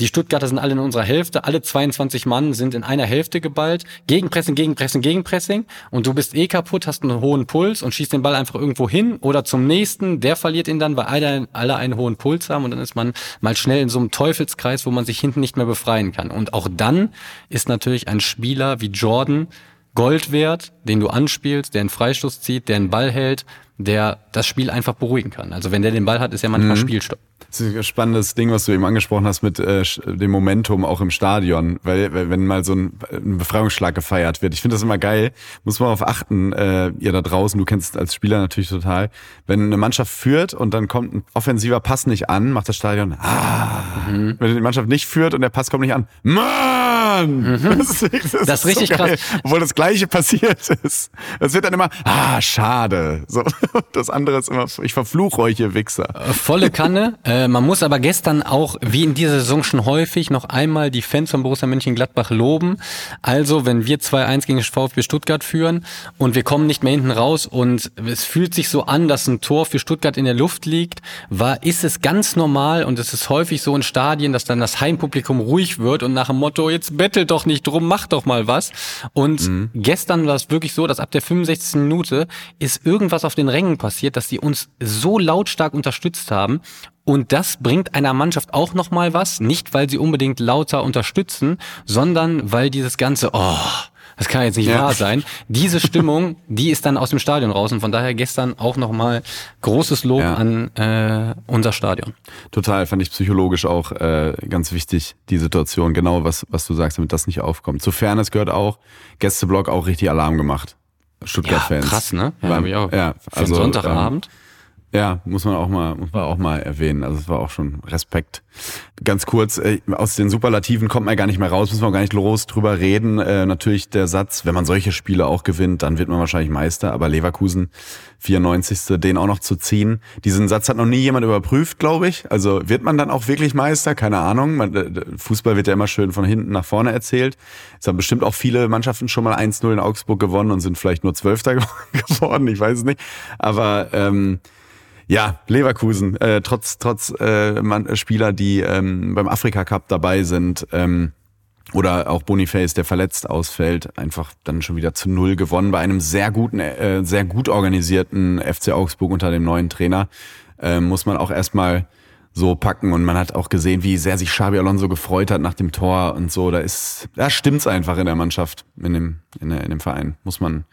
[SPEAKER 3] Die Stuttgarter sind alle in unserer Hälfte. Alle 22 Mann sind in einer Hälfte geballt. Gegenpressing, Gegenpressing, Gegenpressing. Und du bist eh kaputt, hast einen hohen Puls und schießt den Ball einfach irgendwo hin oder zum nächsten. Der verliert ihn dann, weil alle, alle einen hohen Puls haben. Und dann ist man mal schnell in so einem Teufelskreis, wo man sich hinten nicht mehr befreien kann. Und auch dann ist natürlich ein Spieler wie Jordan Gold wert, den du anspielst, der einen Freistoß zieht, der einen Ball hält, der das Spiel einfach beruhigen kann. Also wenn der den Ball hat, ist ja manchmal mhm. Spielstopp.
[SPEAKER 1] Das ist ein spannendes Ding, was du eben angesprochen hast mit äh, dem Momentum auch im Stadion, weil wenn mal so ein, ein Befreiungsschlag gefeiert wird. Ich finde das immer geil, muss man auf achten, äh, ihr da draußen, du kennst es als Spieler natürlich total, wenn eine Mannschaft führt und dann kommt ein offensiver Pass nicht an, macht das Stadion ah. Mhm. Wenn die Mannschaft nicht führt und der Pass kommt nicht an, Mann! Mhm.
[SPEAKER 3] Das, ist, das, das ist richtig so krass.
[SPEAKER 1] Obwohl das Gleiche passiert ist. Es wird dann immer, ah, schade. So, das andere ist immer, ich verfluche euch, ihr Wichser.
[SPEAKER 3] Äh, volle Kanne. Äh, man muss aber gestern auch, wie in dieser Saison schon häufig, noch einmal die Fans von Borussia Mönchengladbach loben. Also, wenn wir 2-1 gegen VfB Stuttgart führen und wir kommen nicht mehr hinten raus und es fühlt sich so an, dass ein Tor für Stuttgart in der Luft liegt, war, ist es ganz normal und es ist häufig so in Stadien, dass dann das Heimpublikum ruhig wird und nach dem Motto, jetzt bettelt doch nicht drum, mach doch mal was. Und mhm. gestern war es wirklich so, dass ab der 65. Minute ist irgendwas auf den Rängen passiert, dass die uns so lautstark unterstützt haben und das bringt einer Mannschaft auch nochmal was, nicht weil sie unbedingt lauter unterstützen, sondern weil dieses ganze, oh, das kann jetzt nicht ja. wahr sein. Diese Stimmung, die ist dann aus dem Stadion raus und von daher gestern auch nochmal großes Lob ja. an äh, unser Stadion.
[SPEAKER 1] Total, fand ich psychologisch auch äh, ganz wichtig, die Situation, genau was, was du sagst, damit das nicht aufkommt. Zu Fairness gehört auch, Gästeblock auch richtig Alarm gemacht. Stuttgart-Fans.
[SPEAKER 3] Ja, krass, ne?
[SPEAKER 1] Ja, War, ich auch. Ja,
[SPEAKER 3] Für also, Sonntagabend. Ähm,
[SPEAKER 1] ja, muss man auch mal, muss man auch mal erwähnen. Also es war auch schon Respekt. Ganz kurz, äh, aus den Superlativen kommt man gar nicht mehr raus, wir auch gar nicht groß drüber reden. Äh, natürlich der Satz, wenn man solche Spiele auch gewinnt, dann wird man wahrscheinlich Meister. Aber Leverkusen, 94. den auch noch zu ziehen. Diesen Satz hat noch nie jemand überprüft, glaube ich. Also wird man dann auch wirklich Meister? Keine Ahnung. Man, äh, Fußball wird ja immer schön von hinten nach vorne erzählt. Es haben bestimmt auch viele Mannschaften schon mal 1-0 in Augsburg gewonnen und sind vielleicht nur Zwölfter geworden. Ich weiß es nicht. Aber ähm, ja, Leverkusen, äh, trotz, trotz äh, man, Spieler, die ähm, beim Afrika Cup dabei sind, ähm, oder auch Boniface, der verletzt ausfällt, einfach dann schon wieder zu null gewonnen bei einem sehr guten, äh, sehr gut organisierten FC Augsburg unter dem neuen Trainer. Äh, muss man auch erstmal so packen und man hat auch gesehen, wie sehr sich Xabi Alonso gefreut hat nach dem Tor und so. Da ist, da stimmt's einfach in der Mannschaft, in dem, in, in dem Verein. Muss man,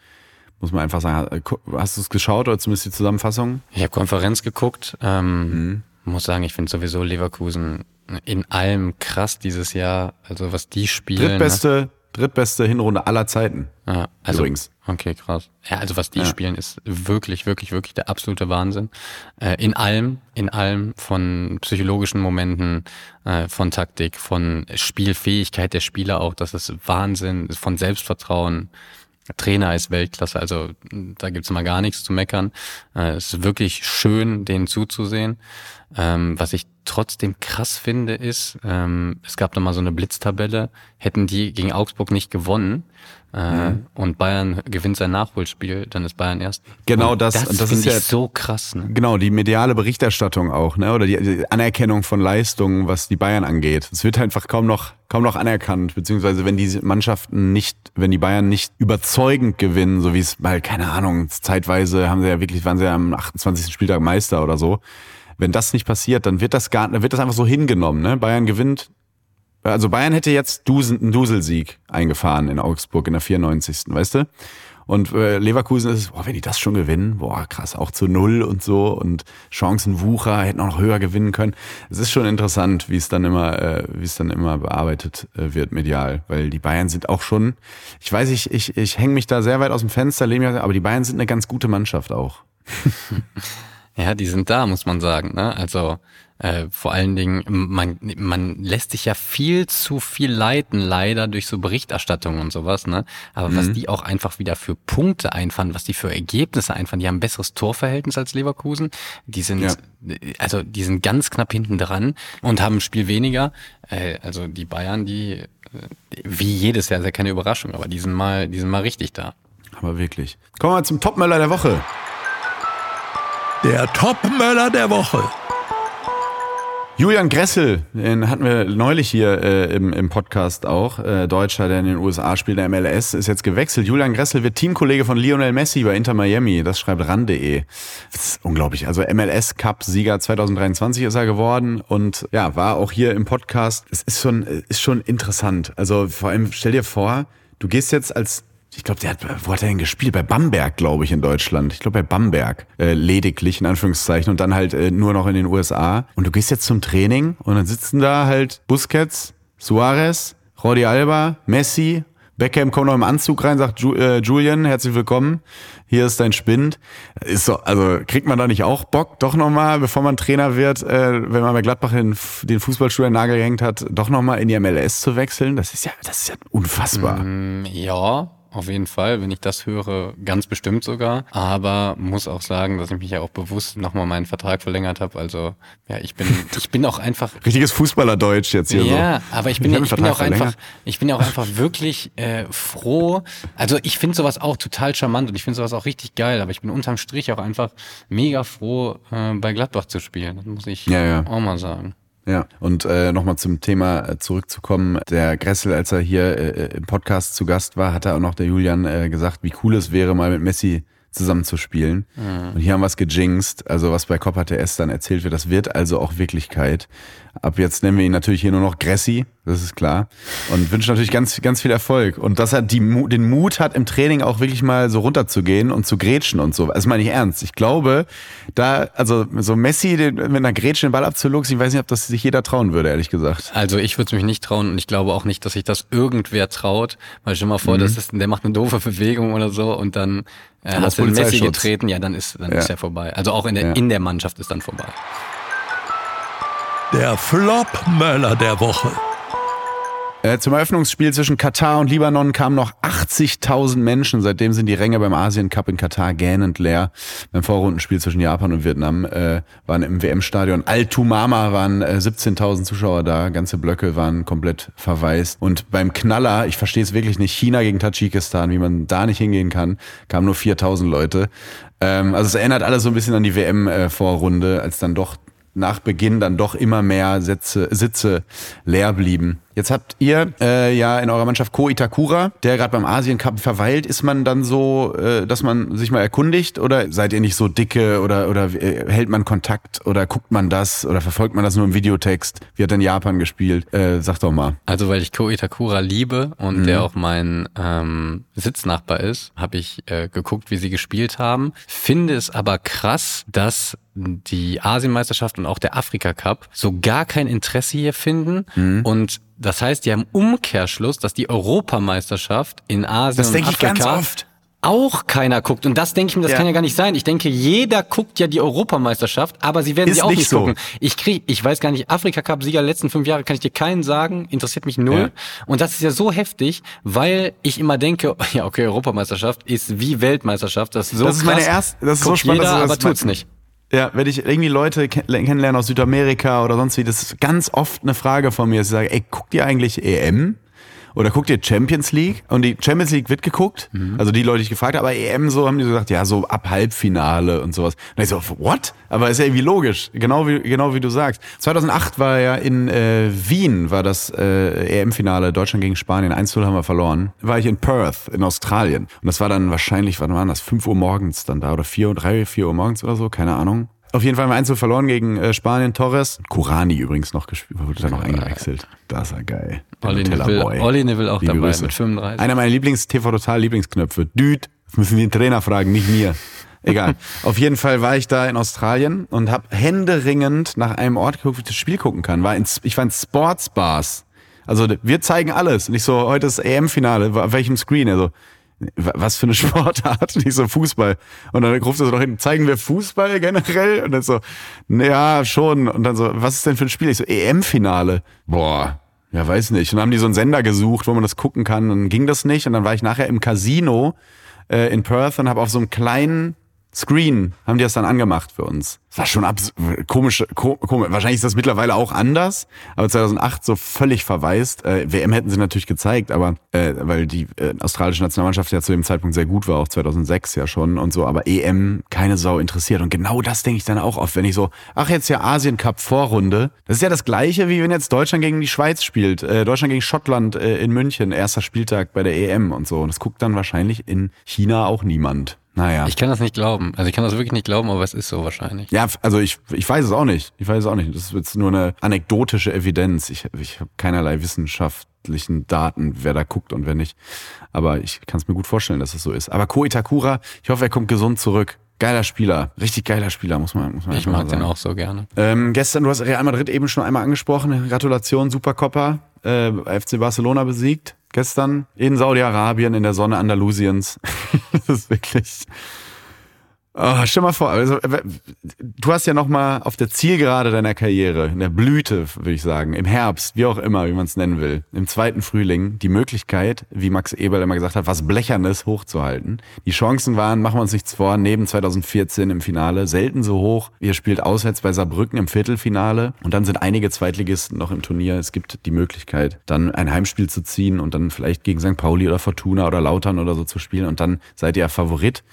[SPEAKER 1] muss man einfach sagen. Äh, hast du es geschaut oder zumindest die Zusammenfassung?
[SPEAKER 3] Ich habe Konferenz geguckt. Ähm, mhm. Muss sagen, ich finde sowieso Leverkusen in allem krass dieses Jahr. Also was die spielen.
[SPEAKER 1] Drittbeste, ne? drittbeste Hinrunde aller Zeiten.
[SPEAKER 3] Ja, also, Übrigens. Okay, krass. Ja, also was die ja. spielen, ist wirklich, wirklich, wirklich der absolute Wahnsinn. Äh, in allem, in allem von psychologischen Momenten, äh, von Taktik, von Spielfähigkeit der Spieler auch. Das ist Wahnsinn, von Selbstvertrauen. Trainer ist Weltklasse, also da gibt's mal gar nichts zu meckern. Äh, es ist wirklich schön, denen zuzusehen. Ähm, was ich trotzdem krass finde, ist, ähm, es gab da mal so eine Blitztabelle, hätten die gegen Augsburg nicht gewonnen, äh, mhm. und Bayern gewinnt sein Nachholspiel, dann ist Bayern erst.
[SPEAKER 1] Genau das.
[SPEAKER 3] das,
[SPEAKER 1] das
[SPEAKER 3] ist ja so krass. Ne?
[SPEAKER 1] Genau die mediale Berichterstattung auch, ne, oder die, die Anerkennung von Leistungen, was die Bayern angeht. Es wird einfach kaum noch kaum noch anerkannt, beziehungsweise wenn die Mannschaften nicht, wenn die Bayern nicht überzeugend gewinnen, so wie es, weil keine Ahnung, zeitweise haben sie ja wirklich, waren sie ja am 28. Spieltag Meister oder so. Wenn das nicht passiert, dann wird das gar, dann wird das einfach so hingenommen. Ne? Bayern gewinnt also Bayern hätte jetzt einen Duselsieg eingefahren in Augsburg in der 94. Weißt du? Und äh, Leverkusen ist, boah, wenn die das schon gewinnen, boah, krass, auch zu null und so und Chancenwucher hätten auch noch höher gewinnen können. Es ist schon interessant, wie es dann immer, äh, wie es dann immer bearbeitet äh, wird medial, weil die Bayern sind auch schon, ich weiß, ich, ich, ich hänge mich da sehr weit aus dem Fenster, aber die Bayern sind eine ganz gute Mannschaft auch.
[SPEAKER 3] ja, die sind da, muss man sagen. Ne? Also äh, vor allen Dingen, man, man lässt sich ja viel zu viel leiten, leider durch so Berichterstattungen und sowas, ne? Aber mhm. was die auch einfach wieder für Punkte einfahren, was die für Ergebnisse einfahren, die haben ein besseres Torverhältnis als Leverkusen. Die sind, ja. also die sind ganz knapp hinten dran und haben ein Spiel weniger. Äh, also die Bayern, die, äh, wie jedes Jahr, ist ja keine Überraschung, aber die sind mal, die sind mal richtig da.
[SPEAKER 1] Aber wirklich. Kommen wir zum Topmöller der Woche.
[SPEAKER 2] Der Topmöller der Woche.
[SPEAKER 1] Julian Gressel, den hatten wir neulich hier äh, im, im Podcast auch. Äh, Deutscher, der in den USA spielt, der MLS, ist jetzt gewechselt. Julian Gressel wird Teamkollege von Lionel Messi bei Inter Miami. Das schreibt ran.de. Das ist unglaublich. Also MLS Cup Sieger 2023 ist er geworden und ja, war auch hier im Podcast. Es ist schon, ist schon interessant. Also vor allem stell dir vor, du gehst jetzt als ich glaube, der hat, wo hat er denn gespielt? Bei Bamberg, glaube ich, in Deutschland. Ich glaube bei Bamberg, äh, lediglich in Anführungszeichen und dann halt äh, nur noch in den USA. Und du gehst jetzt zum Training und dann sitzen da halt Busquets, Suarez, Rodi Alba, Messi, Beckham kommt noch im Anzug rein, sagt Ju äh, Julian, herzlich willkommen. Hier ist dein Spind. Ist so, also kriegt man da nicht auch Bock, doch nochmal, bevor man Trainer wird, äh, wenn man bei Gladbach den, den Fußballstuhl in den Nagel gehängt hat, doch nochmal in die MLS zu wechseln? Das ist ja, das ist ja unfassbar.
[SPEAKER 3] Mm, ja, auf jeden Fall, wenn ich das höre, ganz bestimmt sogar. Aber muss auch sagen, dass ich mich ja auch bewusst nochmal meinen Vertrag verlängert habe. Also ja, ich bin, ich bin auch einfach.
[SPEAKER 1] Richtiges Fußballerdeutsch jetzt hier
[SPEAKER 3] ja,
[SPEAKER 1] so.
[SPEAKER 3] Ja, aber ich bin, ich, ich bin auch verlängert. einfach, ich bin ja auch einfach wirklich äh, froh. Also ich finde sowas auch total charmant und ich finde sowas auch richtig geil. Aber ich bin unterm Strich auch einfach mega froh, äh, bei Gladbach zu spielen. Das muss ich ja, ja. auch mal sagen.
[SPEAKER 1] Ja, und äh, nochmal zum Thema äh, zurückzukommen. Der Gressel, als er hier äh, im Podcast zu Gast war, hat er auch noch der Julian äh, gesagt, wie cool es wäre, mal mit Messi zusammenzuspielen. Mhm. Und hier haben wir es gejinxt, also was bei Copa TS dann erzählt wird, das wird also auch Wirklichkeit. Ab jetzt nennen wir ihn natürlich hier nur noch Gressi, das ist klar. Und wünschen natürlich ganz, ganz viel Erfolg. Und dass er die, den Mut hat, im Training auch wirklich mal so runterzugehen und zu grätschen und so. Das meine ich ernst. Ich glaube, da, also so Messi den, mit einer Grätsche den Ball abzuluxen, ich weiß nicht, ob das sich jeder trauen würde, ehrlich gesagt.
[SPEAKER 3] Also ich würde es mich nicht trauen und ich glaube auch nicht, dass sich das irgendwer traut. Weil stell mal vor, mhm. das ist, der macht eine doofe Bewegung oder so und dann äh, hast du Messi getreten, ja, dann ist dann ja. ist er vorbei. Also auch in der, ja. in der Mannschaft ist dann vorbei.
[SPEAKER 2] Der Flop-Möller der Woche.
[SPEAKER 1] Äh, zum Eröffnungsspiel zwischen Katar und Libanon kamen noch 80.000 Menschen. Seitdem sind die Ränge beim Asien Cup in Katar gähnend leer. Beim Vorrundenspiel zwischen Japan und Vietnam äh, waren im WM-Stadion Al-Tumama waren äh, 17.000 Zuschauer da. Ganze Blöcke waren komplett verwaist. Und beim Knaller, ich verstehe es wirklich nicht, China gegen Tadschikistan, wie man da nicht hingehen kann, kamen nur 4.000 Leute. Ähm, also es erinnert alles so ein bisschen an die WM-Vorrunde, äh, als dann doch nach Beginn dann doch immer mehr Sitze, Sitze leer blieben. Jetzt habt ihr äh, ja in eurer Mannschaft Ko Itakura, der gerade beim Asien Cup verweilt. Ist man dann so, äh, dass man sich mal erkundigt oder seid ihr nicht so dicke oder oder äh, hält man Kontakt oder guckt man das oder verfolgt man das nur im Videotext? Wie hat denn Japan gespielt? Äh, sag doch mal.
[SPEAKER 3] Also weil ich Ko Itakura liebe und mhm. der auch mein ähm, Sitznachbar ist, habe ich äh, geguckt, wie sie gespielt haben. Finde es aber krass, dass die Asienmeisterschaft und auch der Afrika Cup so gar kein Interesse hier finden mhm. und das heißt ja im Umkehrschluss, dass die Europameisterschaft in Asien das
[SPEAKER 1] und Afrika ich ganz oft
[SPEAKER 3] auch keiner guckt. Und das denke ich mir, das ja. kann ja gar nicht sein. Ich denke, jeder guckt ja die Europameisterschaft, aber sie werden
[SPEAKER 1] Ist
[SPEAKER 3] sie auch nicht,
[SPEAKER 1] so.
[SPEAKER 3] gucken. Ich krieg, ich weiß gar nicht, Afrika Cup Sieger letzten fünf Jahre kann ich dir keinen sagen, interessiert mich null. Ja. Und das ist ja so heftig, weil ich immer denke, ja okay, Europameisterschaft ist wie Weltmeisterschaft. Das ist so
[SPEAKER 1] Das ist
[SPEAKER 3] krass,
[SPEAKER 1] meine erste, das ist so spannend,
[SPEAKER 3] jeder, das aber tut's nicht.
[SPEAKER 1] Ja, wenn ich irgendwie Leute kennenlerne aus Südamerika oder sonst wie, das ist ganz oft eine Frage von mir, dass ich sage, ey, guckt ihr eigentlich EM? Oder guckt ihr Champions League? Und die Champions League wird geguckt. Mhm. Also die Leute, die ich gefragt habe, aber EM so haben die so gesagt, ja, so ab Halbfinale und sowas. Und ich so, what? Aber ist ja irgendwie logisch. Genau wie, genau wie du sagst. 2008 war ja in äh, Wien, war das äh, EM-Finale Deutschland gegen Spanien. 1-0 haben wir verloren. War ich in Perth in Australien. Und das war dann wahrscheinlich, wann waren das? 5 Uhr morgens dann da oder 4 Uhr, 3, 4 Uhr morgens oder so, keine Ahnung. Auf jeden Fall wir 1 verloren gegen äh, Spanien. Torres. Kurani übrigens noch gespielt, wurde dann noch eingewechselt. Das war geil.
[SPEAKER 3] Olli Neville, Olli Neville auch Liebe dabei Grüße. mit 35.
[SPEAKER 1] Einer meiner Lieblings-TV Total Lieblingsknöpfe. Düd. Müssen den Trainer fragen, nicht mir. Egal. Auf jeden Fall war ich da in Australien und habe händeringend nach einem Ort geguckt, wo ich das Spiel gucken kann. War in, ich war in Sportsbars. Also wir zeigen alles. Nicht so, heute ist EM-Finale, auf welchem Screen? Also was für eine Sportart, nicht so Fußball. Und dann ruft er so noch hin, zeigen wir Fußball generell? Und dann so, ja, schon. Und dann so, was ist denn für ein Spiel? Ich so, EM-Finale. Boah, ja, weiß nicht. Und dann haben die so einen Sender gesucht, wo man das gucken kann. Und dann ging das nicht. Und dann war ich nachher im Casino äh, in Perth und habe auf so einem kleinen Screen, haben die das dann angemacht für uns. Das war schon abs komisch, ko komisch. Wahrscheinlich ist das mittlerweile auch anders, aber 2008 so völlig verwaist. Äh, WM hätten sie natürlich gezeigt, aber äh, weil die äh, australische Nationalmannschaft ja zu dem Zeitpunkt sehr gut war, auch 2006 ja schon und so, aber EM keine Sau interessiert. Und genau das denke ich dann auch oft, wenn ich so, ach jetzt ja Asien Cup Vorrunde. Das ist ja das gleiche, wie wenn jetzt Deutschland gegen die Schweiz spielt, äh, Deutschland gegen Schottland äh, in München, erster Spieltag bei der EM und so. Und das guckt dann wahrscheinlich in China auch niemand. Naja.
[SPEAKER 3] Ich kann das nicht glauben. Also ich kann das wirklich nicht glauben, aber es ist so wahrscheinlich.
[SPEAKER 1] Ja, also ich, ich weiß es auch nicht. Ich weiß es auch nicht. Das ist jetzt nur eine anekdotische Evidenz. Ich, ich habe keinerlei wissenschaftlichen Daten, wer da guckt und wer nicht. Aber ich kann es mir gut vorstellen, dass es so ist. Aber Ko Itakura, ich hoffe, er kommt gesund zurück. Geiler Spieler, richtig geiler Spieler, muss man, muss man
[SPEAKER 3] Ich mag den auch so gerne.
[SPEAKER 1] Ähm, gestern, du hast Real Madrid eben schon einmal angesprochen. Gratulation, Supercoppa. Äh, FC Barcelona besiegt. Gestern in Saudi-Arabien, in der Sonne Andalusiens. das ist wirklich. Oh, stell mal vor, also, du hast ja noch mal auf der Zielgerade deiner Karriere, in der Blüte, würde ich sagen, im Herbst, wie auch immer, wie man es nennen will, im zweiten Frühling, die Möglichkeit, wie Max Eberl immer gesagt hat, was Blechernes hochzuhalten. Die Chancen waren, machen wir uns nichts vor, neben 2014 im Finale, selten so hoch. Ihr spielt auswärts bei Saarbrücken im Viertelfinale und dann sind einige Zweitligisten noch im Turnier. Es gibt die Möglichkeit, dann ein Heimspiel zu ziehen und dann vielleicht gegen St. Pauli oder Fortuna oder Lautern oder so zu spielen und dann seid ihr Favorit.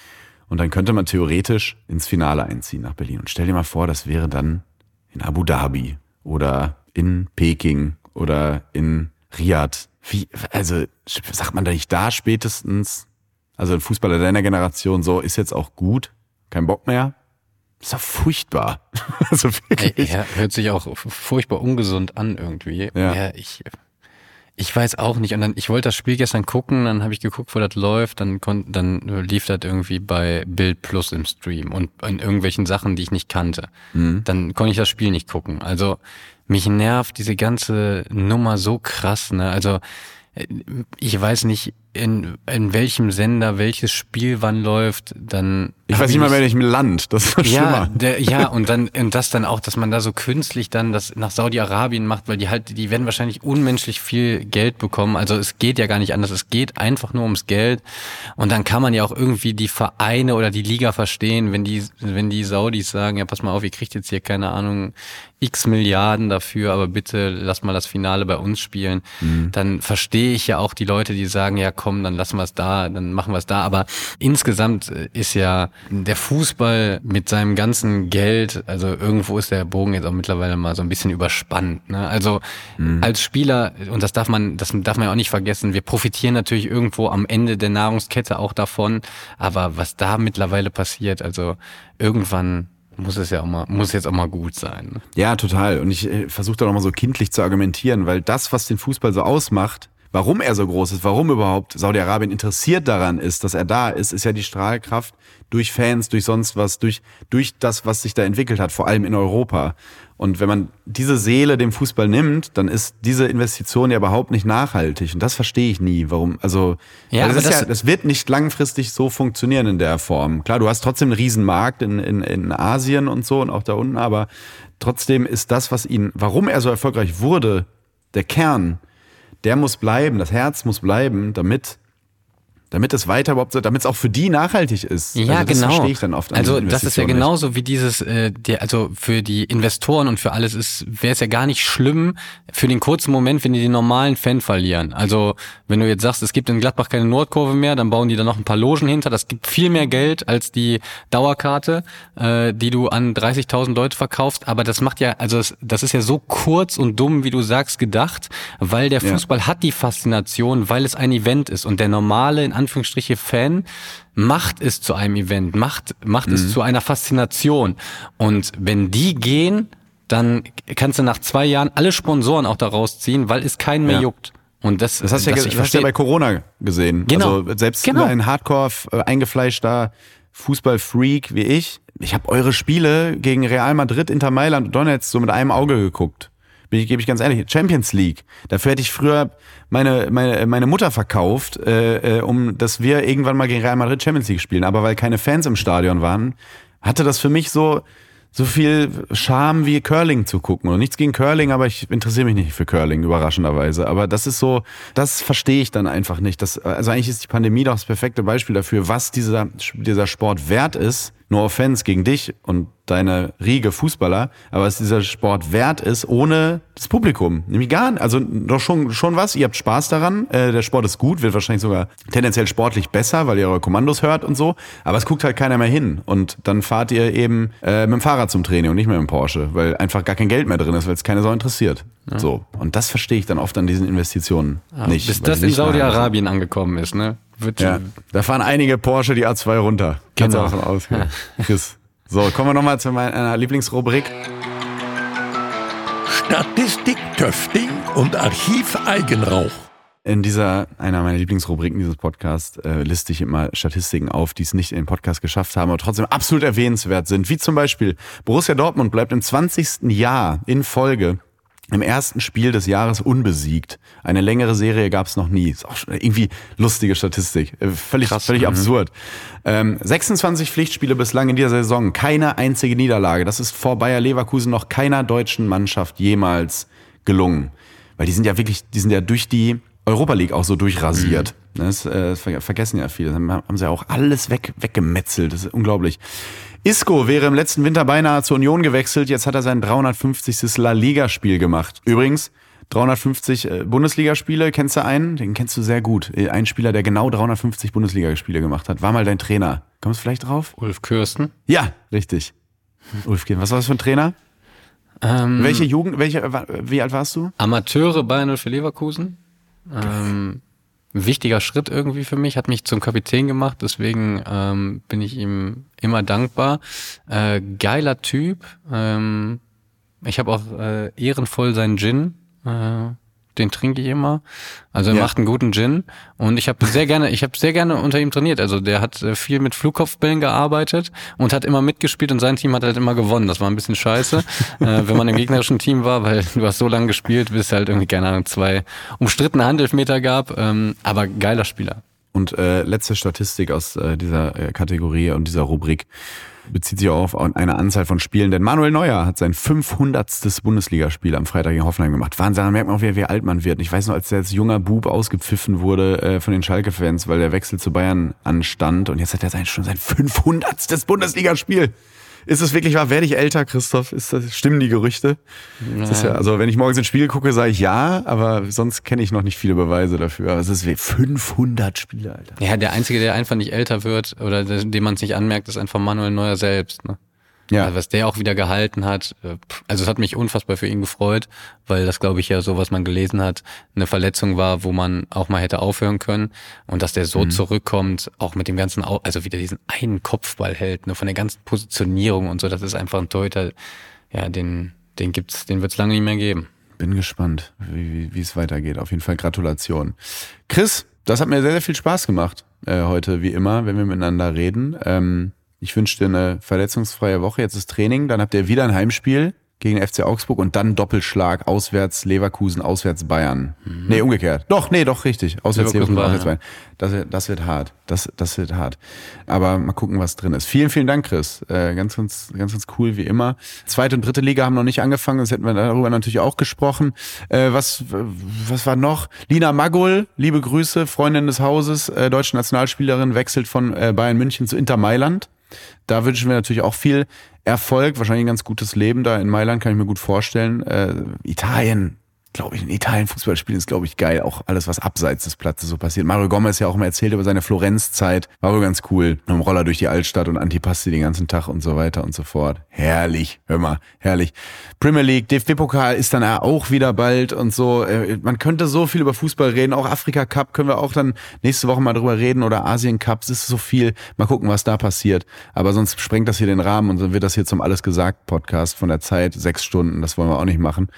[SPEAKER 1] Und dann könnte man theoretisch ins Finale einziehen nach Berlin. Und stell dir mal vor, das wäre dann in Abu Dhabi oder in Peking oder in Riyadh. Wie, also sagt man da nicht da spätestens, also ein Fußballer deiner Generation, so ist jetzt auch gut, kein Bock mehr? ist doch furchtbar.
[SPEAKER 3] also wirklich. Ja, hört sich auch furchtbar ungesund an irgendwie. Ja, ja ich ich weiß auch nicht. Und dann, ich wollte das Spiel gestern gucken, dann habe ich geguckt, wo das läuft, dann kon, dann lief das irgendwie bei Bild Plus im Stream und in irgendwelchen Sachen, die ich nicht kannte. Mhm. Dann konnte ich das Spiel nicht gucken. Also mich nervt diese ganze Nummer so krass, ne? Also äh, ich weiß nicht, in, in welchem Sender welches Spiel wann läuft, dann.
[SPEAKER 1] Ich weiß nicht mal, welchem Land, das ist
[SPEAKER 3] ja, der, ja, und dann, und das dann auch, dass man da so künstlich dann das nach Saudi-Arabien macht, weil die halt, die werden wahrscheinlich unmenschlich viel Geld bekommen. Also es geht ja gar nicht anders. Es geht einfach nur ums Geld. Und dann kann man ja auch irgendwie die Vereine oder die Liga verstehen, wenn die, wenn die Saudis sagen, ja, pass mal auf, ihr kriegt jetzt hier keine Ahnung, x Milliarden dafür, aber bitte lass mal das Finale bei uns spielen. Mhm. Dann verstehe ich ja auch die Leute, die sagen, ja, komm, komm, dann lassen wir es da, dann machen wir es da. Aber insgesamt ist ja der Fußball mit seinem ganzen Geld, also irgendwo ist der Bogen jetzt auch mittlerweile mal so ein bisschen überspannt. Ne? Also mhm. als Spieler, und das darf man, das darf man ja auch nicht vergessen, wir profitieren natürlich irgendwo am Ende der Nahrungskette auch davon. Aber was da mittlerweile passiert, also irgendwann muss es ja auch mal, muss jetzt auch mal gut sein. Ne?
[SPEAKER 1] Ja, total. Und ich äh, versuche da noch mal so kindlich zu argumentieren, weil das, was den Fußball so ausmacht, warum er so groß ist, warum überhaupt Saudi-Arabien interessiert daran ist, dass er da ist, ist ja die Strahlkraft durch Fans, durch sonst was, durch, durch das, was sich da entwickelt hat, vor allem in Europa. Und wenn man diese Seele dem Fußball nimmt, dann ist diese Investition ja überhaupt nicht nachhaltig. Und das verstehe ich nie, warum. Also, ja, das, ist das, ja, das wird nicht langfristig so funktionieren in der Form. Klar, du hast trotzdem einen Riesenmarkt in, in, in Asien und so und auch da unten, aber trotzdem ist das, was ihn, warum er so erfolgreich wurde, der Kern, der muss bleiben, das Herz muss bleiben, damit damit es weiter überhaupt so, damit es auch für die nachhaltig ist.
[SPEAKER 3] Ja,
[SPEAKER 1] also
[SPEAKER 3] das genau.
[SPEAKER 1] verstehe ich dann oft.
[SPEAKER 3] Also das ist ja genauso wie dieses, äh, der, also für die Investoren und für alles ist, wäre es ja gar nicht schlimm für den kurzen Moment, wenn die den normalen Fan verlieren. Also wenn du jetzt sagst, es gibt in Gladbach keine Nordkurve mehr, dann bauen die da noch ein paar Logen hinter. Das gibt viel mehr Geld als die Dauerkarte, äh, die du an 30.000 Leute verkaufst. Aber das macht ja, also das, das ist ja so kurz und dumm, wie du sagst, gedacht, weil der Fußball ja. hat die Faszination, weil es ein Event ist und der normale in Anführungsstriche Fan macht es zu einem Event, macht, macht mhm. es zu einer Faszination. Und wenn die gehen, dann kannst du nach zwei Jahren alle Sponsoren auch daraus ziehen, weil es keinen mehr ja. juckt.
[SPEAKER 1] Und das, das hast, das ja, hast du ja bei Corona gesehen.
[SPEAKER 3] Genau.
[SPEAKER 1] Also selbst
[SPEAKER 3] genau.
[SPEAKER 1] ein Hardcore äh, eingefleischter Fußballfreak wie ich, ich habe eure Spiele gegen Real Madrid, Inter Mailand und Donetsk so mit einem Auge geguckt. Bin ich, gebe ich ganz ehrlich, Champions League. Dafür hätte ich früher meine, meine, meine Mutter verkauft, äh, äh, um dass wir irgendwann mal gegen Real Madrid Champions League spielen. Aber weil keine Fans im Stadion waren, hatte das für mich so, so viel Charme wie Curling zu gucken. Und nichts gegen Curling, aber ich interessiere mich nicht für Curling, überraschenderweise. Aber das ist so, das verstehe ich dann einfach nicht. Das, also eigentlich ist die Pandemie doch das perfekte Beispiel dafür, was dieser, dieser Sport wert ist, no offense gegen dich und deine Riege Fußballer, aber was dieser Sport wert ist, ohne das Publikum. Nämlich gar nicht. Also doch schon, schon was, ihr habt Spaß daran, äh, der Sport ist gut, wird wahrscheinlich sogar tendenziell sportlich besser, weil ihr eure Kommandos hört und so, aber es guckt halt keiner mehr hin. Und dann fahrt ihr eben äh, mit dem Fahrrad zum Training und nicht mehr mit dem Porsche, weil einfach gar kein Geld mehr drin ist, weil es keine Sau interessiert. Ja. So. Und das verstehe ich dann oft an diesen Investitionen ja, nicht.
[SPEAKER 3] Bis das in Saudi-Arabien angekommen ist, ne?
[SPEAKER 1] Wird ja, da fahren einige Porsche die A2 runter. Kannst genau. du davon ausgehen. Chris. So, kommen wir nochmal zu meiner Lieblingsrubrik.
[SPEAKER 2] Statistik, Töfting und Archiv Eigenrauch.
[SPEAKER 1] In dieser, einer meiner Lieblingsrubriken dieses Podcasts, äh, liste ich immer Statistiken auf, die es nicht in den Podcast geschafft haben, aber trotzdem absolut erwähnenswert sind. Wie zum Beispiel, Borussia Dortmund bleibt im 20. Jahr in Folge im ersten Spiel des Jahres unbesiegt. Eine längere Serie gab es noch nie. Ist auch irgendwie lustige Statistik. Äh, völlig, Krass, völlig mhm. absurd. Ähm, 26 Pflichtspiele bislang in dieser Saison. Keine einzige Niederlage. Das ist vor Bayer Leverkusen noch keiner deutschen Mannschaft jemals gelungen. Weil die sind ja wirklich, die sind ja durch die Europa League auch so durchrasiert. Mhm. Das, äh, vergessen ja viele. Dann haben sie ja auch alles weg, weggemetzelt. Das ist unglaublich. Isco wäre im letzten Winter beinahe zur Union gewechselt. Jetzt hat er sein 350. La Liga-Spiel gemacht. Übrigens, 350 äh, Bundesligaspiele, kennst du einen? Den kennst du sehr gut. Äh, ein Spieler, der genau 350 Bundesligaspiele gemacht hat. War mal dein Trainer. Kommst du vielleicht drauf?
[SPEAKER 3] Ulf Kürsten.
[SPEAKER 1] Ja, richtig. Ulf Kürsten. Was war das für ein Trainer? Ähm, welche Jugend, welche, wie alt warst du?
[SPEAKER 3] Amateure Bayern für Leverkusen. Ähm, wichtiger Schritt irgendwie für mich, hat mich zum Kapitän gemacht, deswegen ähm, bin ich ihm immer dankbar. Äh, geiler Typ. Ähm, ich habe auch äh, ehrenvoll seinen Gin. Äh, den trinke ich immer. Also er ja. macht einen guten Gin und ich habe sehr gerne, ich habe sehr gerne unter ihm trainiert. Also der hat äh, viel mit Flugkopfbällen gearbeitet und hat immer mitgespielt und sein Team hat halt immer gewonnen. Das war ein bisschen scheiße, äh, wenn man im gegnerischen Team war, weil du hast so lange gespielt, bis es halt irgendwie keine Ahnung zwei umstrittene Handelfmeter gab. Ähm, aber geiler Spieler.
[SPEAKER 1] Und äh, letzte Statistik aus äh, dieser äh, Kategorie und dieser Rubrik bezieht sich auch auf eine Anzahl von Spielen, denn Manuel Neuer hat sein 500. Bundesligaspiel am Freitag in Hoffenheim gemacht. Wahnsinn, da merkt man auch, wie, wie alt man wird. Ich weiß noch, als er als junger Bub ausgepfiffen wurde äh, von den Schalke-Fans, weil der Wechsel zu Bayern anstand und jetzt hat er sein, schon sein 500. Bundesligaspiel. Ist es wirklich wahr? Werde ich älter, Christoph? Ist das, stimmen die Gerüchte? Ja, also wenn ich morgens ins Spiel gucke, sage ich ja, aber sonst kenne ich noch nicht viele Beweise dafür. Aber es ist wie 500 Spiele, Alter.
[SPEAKER 3] Ja, der Einzige, der einfach nicht älter wird oder dem man es nicht anmerkt, ist einfach Manuel Neuer selbst. Ne? Ja. Also was der auch wieder gehalten hat. Äh, also es hat mich unfassbar für ihn gefreut, weil das, glaube ich, ja so, was man gelesen hat, eine Verletzung war, wo man auch mal hätte aufhören können. Und dass der so mhm. zurückkommt, auch mit dem ganzen, also wieder diesen einen Kopfball hält, ne, von der ganzen Positionierung und so, das ist einfach ein Torhüter, ja, den, den gibt's, den wird's lange nicht mehr geben.
[SPEAKER 1] Bin gespannt, wie, wie es weitergeht. Auf jeden Fall Gratulation. Chris, das hat mir sehr, sehr viel Spaß gemacht äh, heute, wie immer, wenn wir miteinander reden. Ähm, ich wünsche dir eine verletzungsfreie Woche. Jetzt ist Training, dann habt ihr wieder ein Heimspiel gegen FC Augsburg und dann Doppelschlag auswärts Leverkusen, auswärts Bayern. Mhm. Nee, umgekehrt. Doch, nee, doch, richtig. Auswärts Leverkusen, Leverkusen auswärts Bayern. Das, das wird hart. Das, das wird hart. Aber mal gucken, was drin ist. Vielen, vielen Dank, Chris. Äh, ganz, ganz, ganz, ganz cool, wie immer. Zweite und dritte Liga haben noch nicht angefangen, sonst hätten wir darüber natürlich auch gesprochen. Äh, was, was war noch? Lina Magul, liebe Grüße, Freundin des Hauses, äh, deutsche Nationalspielerin, wechselt von äh, Bayern München zu Inter Mailand. Da wünschen wir natürlich auch viel Erfolg, wahrscheinlich ein ganz gutes Leben da in Mailand, kann ich mir gut vorstellen. Äh, Italien, glaube ich, in Italien Fußball spielen ist, glaube ich, geil. Auch alles, was abseits des Platzes so passiert. Mario Gomez ja auch immer erzählt über seine Florenzzeit. War wohl ganz cool. Mit dem Roller durch die Altstadt und Antipasti den ganzen Tag und so weiter und so fort. Herrlich. Hör mal, herrlich. Premier League, DFB-Pokal ist dann auch wieder bald und so. Äh, man könnte so viel über Fußball reden. Auch Afrika Cup können wir auch dann nächste Woche mal drüber reden oder Asien Cup. Es ist so viel. Mal gucken, was da passiert. Aber sonst sprengt das hier den Rahmen und dann wird das hier zum Alles gesagt Podcast von der Zeit. Sechs Stunden. Das wollen wir auch nicht machen.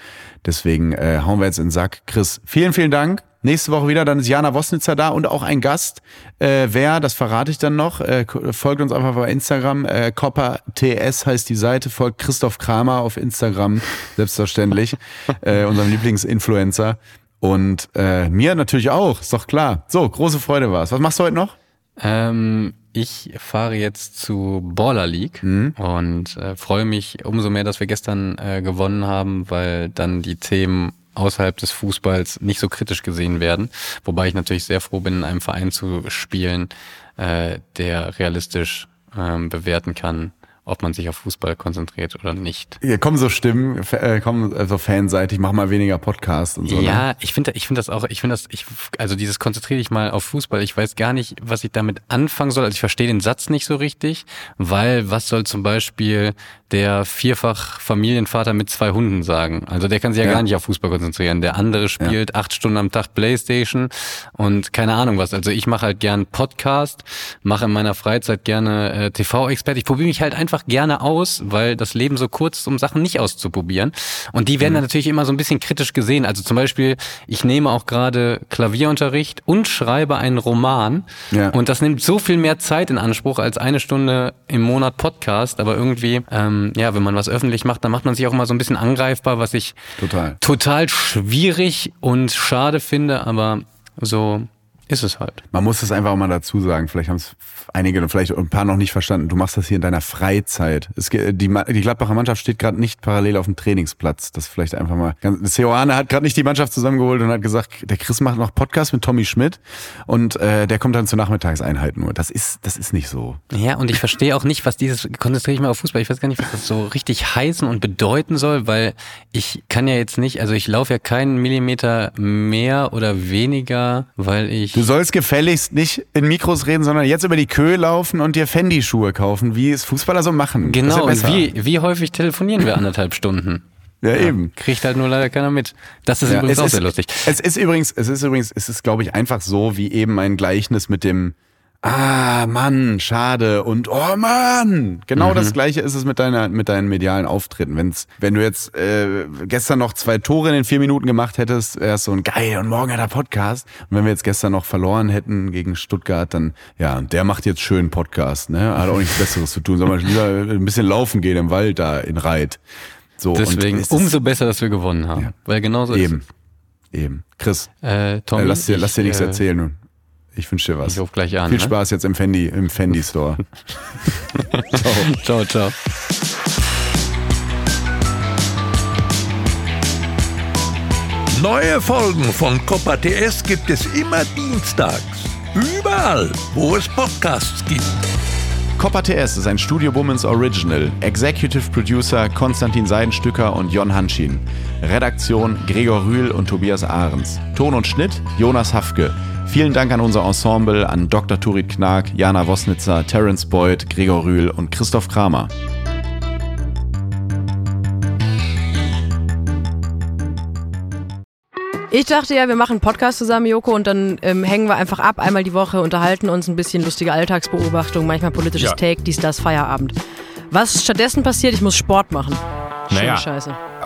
[SPEAKER 1] Deswegen äh, hauen wir jetzt in den Sack. Chris, vielen, vielen Dank. Nächste Woche wieder, dann ist Jana Wosnitzer da und auch ein Gast. Äh, wer, das verrate ich dann noch. Äh, folgt uns einfach bei Instagram. Äh, Copper TS heißt die Seite. Folgt Christoph Kramer auf Instagram, selbstverständlich. äh, unserem Lieblingsinfluencer. Und äh, mir natürlich auch, ist doch klar. So, große Freude war's. Was machst du heute noch?
[SPEAKER 3] Ähm, ich fahre jetzt zu Baller League mhm. und äh, freue mich umso mehr, dass wir gestern äh, gewonnen haben, weil dann die Themen außerhalb des Fußballs nicht so kritisch gesehen werden. Wobei ich natürlich sehr froh bin, in einem Verein zu spielen, äh, der realistisch ähm, bewerten kann, ob man sich auf Fußball konzentriert oder nicht.
[SPEAKER 1] Hier kommen so Stimmen, äh, kommen also fanseitig, mach mal weniger Podcast und so. Ne?
[SPEAKER 3] Ja, ich finde ich finde das auch, ich finde das, ich, also dieses konzentriere dich mal auf Fußball. Ich weiß gar nicht, was ich damit anfangen soll. Also ich verstehe den Satz nicht so richtig, weil was soll zum Beispiel der vierfach Familienvater mit zwei Hunden sagen? Also der kann sich ja,
[SPEAKER 1] Ja.
[SPEAKER 3] gar nicht auf Fußball konzentrieren. Der andere spielt acht Stunden am Tag Playstation und keine Ahnung was. Also ich mache halt gern Podcast, mache in meiner Freizeit gerne äh, TV-Experte. Ich probiere mich halt einfach gerne aus, weil das Leben so kurz ist, um Sachen nicht auszuprobieren. Und die
[SPEAKER 1] Mhm.
[SPEAKER 3] werden dann natürlich immer so ein bisschen kritisch gesehen. Also zum Beispiel, ich nehme auch gerade Klavierunterricht und schreibe einen Roman.
[SPEAKER 1] Ja.
[SPEAKER 3] Und das nimmt so viel mehr Zeit in Anspruch als eine Stunde im Monat Podcast. Aber irgendwie, ähm, ja, wenn man was öffentlich macht, dann macht man sich auch immer so ein bisschen angreifbar, was ich
[SPEAKER 1] Total.
[SPEAKER 3] total schwierig und schade finde. Aber so ist es halt.
[SPEAKER 1] Man muss es einfach auch mal dazu sagen. Vielleicht haben es einige und vielleicht ein paar noch nicht verstanden. Du machst das hier in deiner Freizeit. Es, die, die Gladbacher Mannschaft steht gerade nicht parallel auf dem Trainingsplatz. Das vielleicht einfach mal. ganz- Seoane hat gerade nicht die Mannschaft zusammengeholt und hat gesagt, der Chris macht noch Podcast mit Tommy Schmidt und äh, der kommt dann zur Nachmittagseinheit nur. Das ist, das ist nicht so.
[SPEAKER 3] Ja, und ich verstehe auch nicht, was dieses, konzentriere ich mal auf Fußball, ich weiß gar nicht, was das so richtig heißen und bedeuten soll, weil ich kann ja jetzt nicht, also ich laufe ja keinen Millimeter mehr oder weniger, weil ich...
[SPEAKER 1] Du sollst gefälligst nicht in Mikros reden, sondern jetzt über die Köhe laufen und dir Fendi-Schuhe kaufen, wie es Fußballer so machen.
[SPEAKER 3] Genau,
[SPEAKER 1] ja
[SPEAKER 3] wie, wie häufig telefonieren wir anderthalb Stunden?
[SPEAKER 1] Ja, eben.
[SPEAKER 3] Kriegt halt nur leider keiner mit. Das ist
[SPEAKER 1] Ja,
[SPEAKER 3] übrigens auch
[SPEAKER 1] ist,
[SPEAKER 3] sehr lustig.
[SPEAKER 1] Es ist übrigens, es ist übrigens, es ist, glaube ich, einfach so wie eben ein Gleichnis mit dem Ah, Mann, schade und oh Mann. Genau
[SPEAKER 3] Mhm.
[SPEAKER 1] das gleiche ist es mit deiner mit deinen medialen Auftritten. Wenn's wenn du jetzt äh, gestern noch zwei Tore in den vier Minuten gemacht hättest, wär's so ein geil und morgen hat er Podcast. Und wenn wir jetzt gestern noch verloren hätten gegen Stuttgart, dann ja, und der macht jetzt schön Podcast, ne? Hat auch nichts besseres zu tun, soll man lieber ein bisschen laufen gehen im Wald da in Reit. So
[SPEAKER 3] Deswegen umso besser, dass wir gewonnen haben.
[SPEAKER 1] Ja.
[SPEAKER 3] Weil genauso
[SPEAKER 1] eben eben. Chris,
[SPEAKER 3] ist es. Äh, Tommy,
[SPEAKER 1] äh, lass dir, lass dir
[SPEAKER 3] ich,
[SPEAKER 1] nichts
[SPEAKER 3] äh,
[SPEAKER 1] erzählen nun. Ich wünsche dir was.
[SPEAKER 3] Ich ruf gleich an.
[SPEAKER 1] Viel
[SPEAKER 3] ne?
[SPEAKER 1] Spaß jetzt im Fendi, im Fendi Store.
[SPEAKER 3] Ciao, ciao.
[SPEAKER 2] Neue Folgen von Copa TS gibt es immer dienstags. Überall, wo es Podcasts gibt.
[SPEAKER 1] Copper TS ist ein Studio Womans Original. Executive Producer Konstantin Seidenstücker und Jon Hanschin. Redaktion Gregor Rühl und Tobias Ahrens. Ton und Schnitt Jonas Hafke. Vielen Dank an unser Ensemble, an Dr. Turit Knag, Jana Wosnitzer, Terence Boyd, Gregor Rühl und Christoph Kramer.
[SPEAKER 4] Ich dachte ja, wir machen einen Podcast zusammen, Joko, und dann ähm, hängen wir einfach ab, einmal die Woche, unterhalten uns ein bisschen lustige Alltagsbeobachtung, manchmal politisches
[SPEAKER 5] Ja.
[SPEAKER 4] Take, dies, das, Feierabend. Was stattdessen passiert, ich muss Sport machen. Schöne
[SPEAKER 5] Naja.
[SPEAKER 4] Scheiße.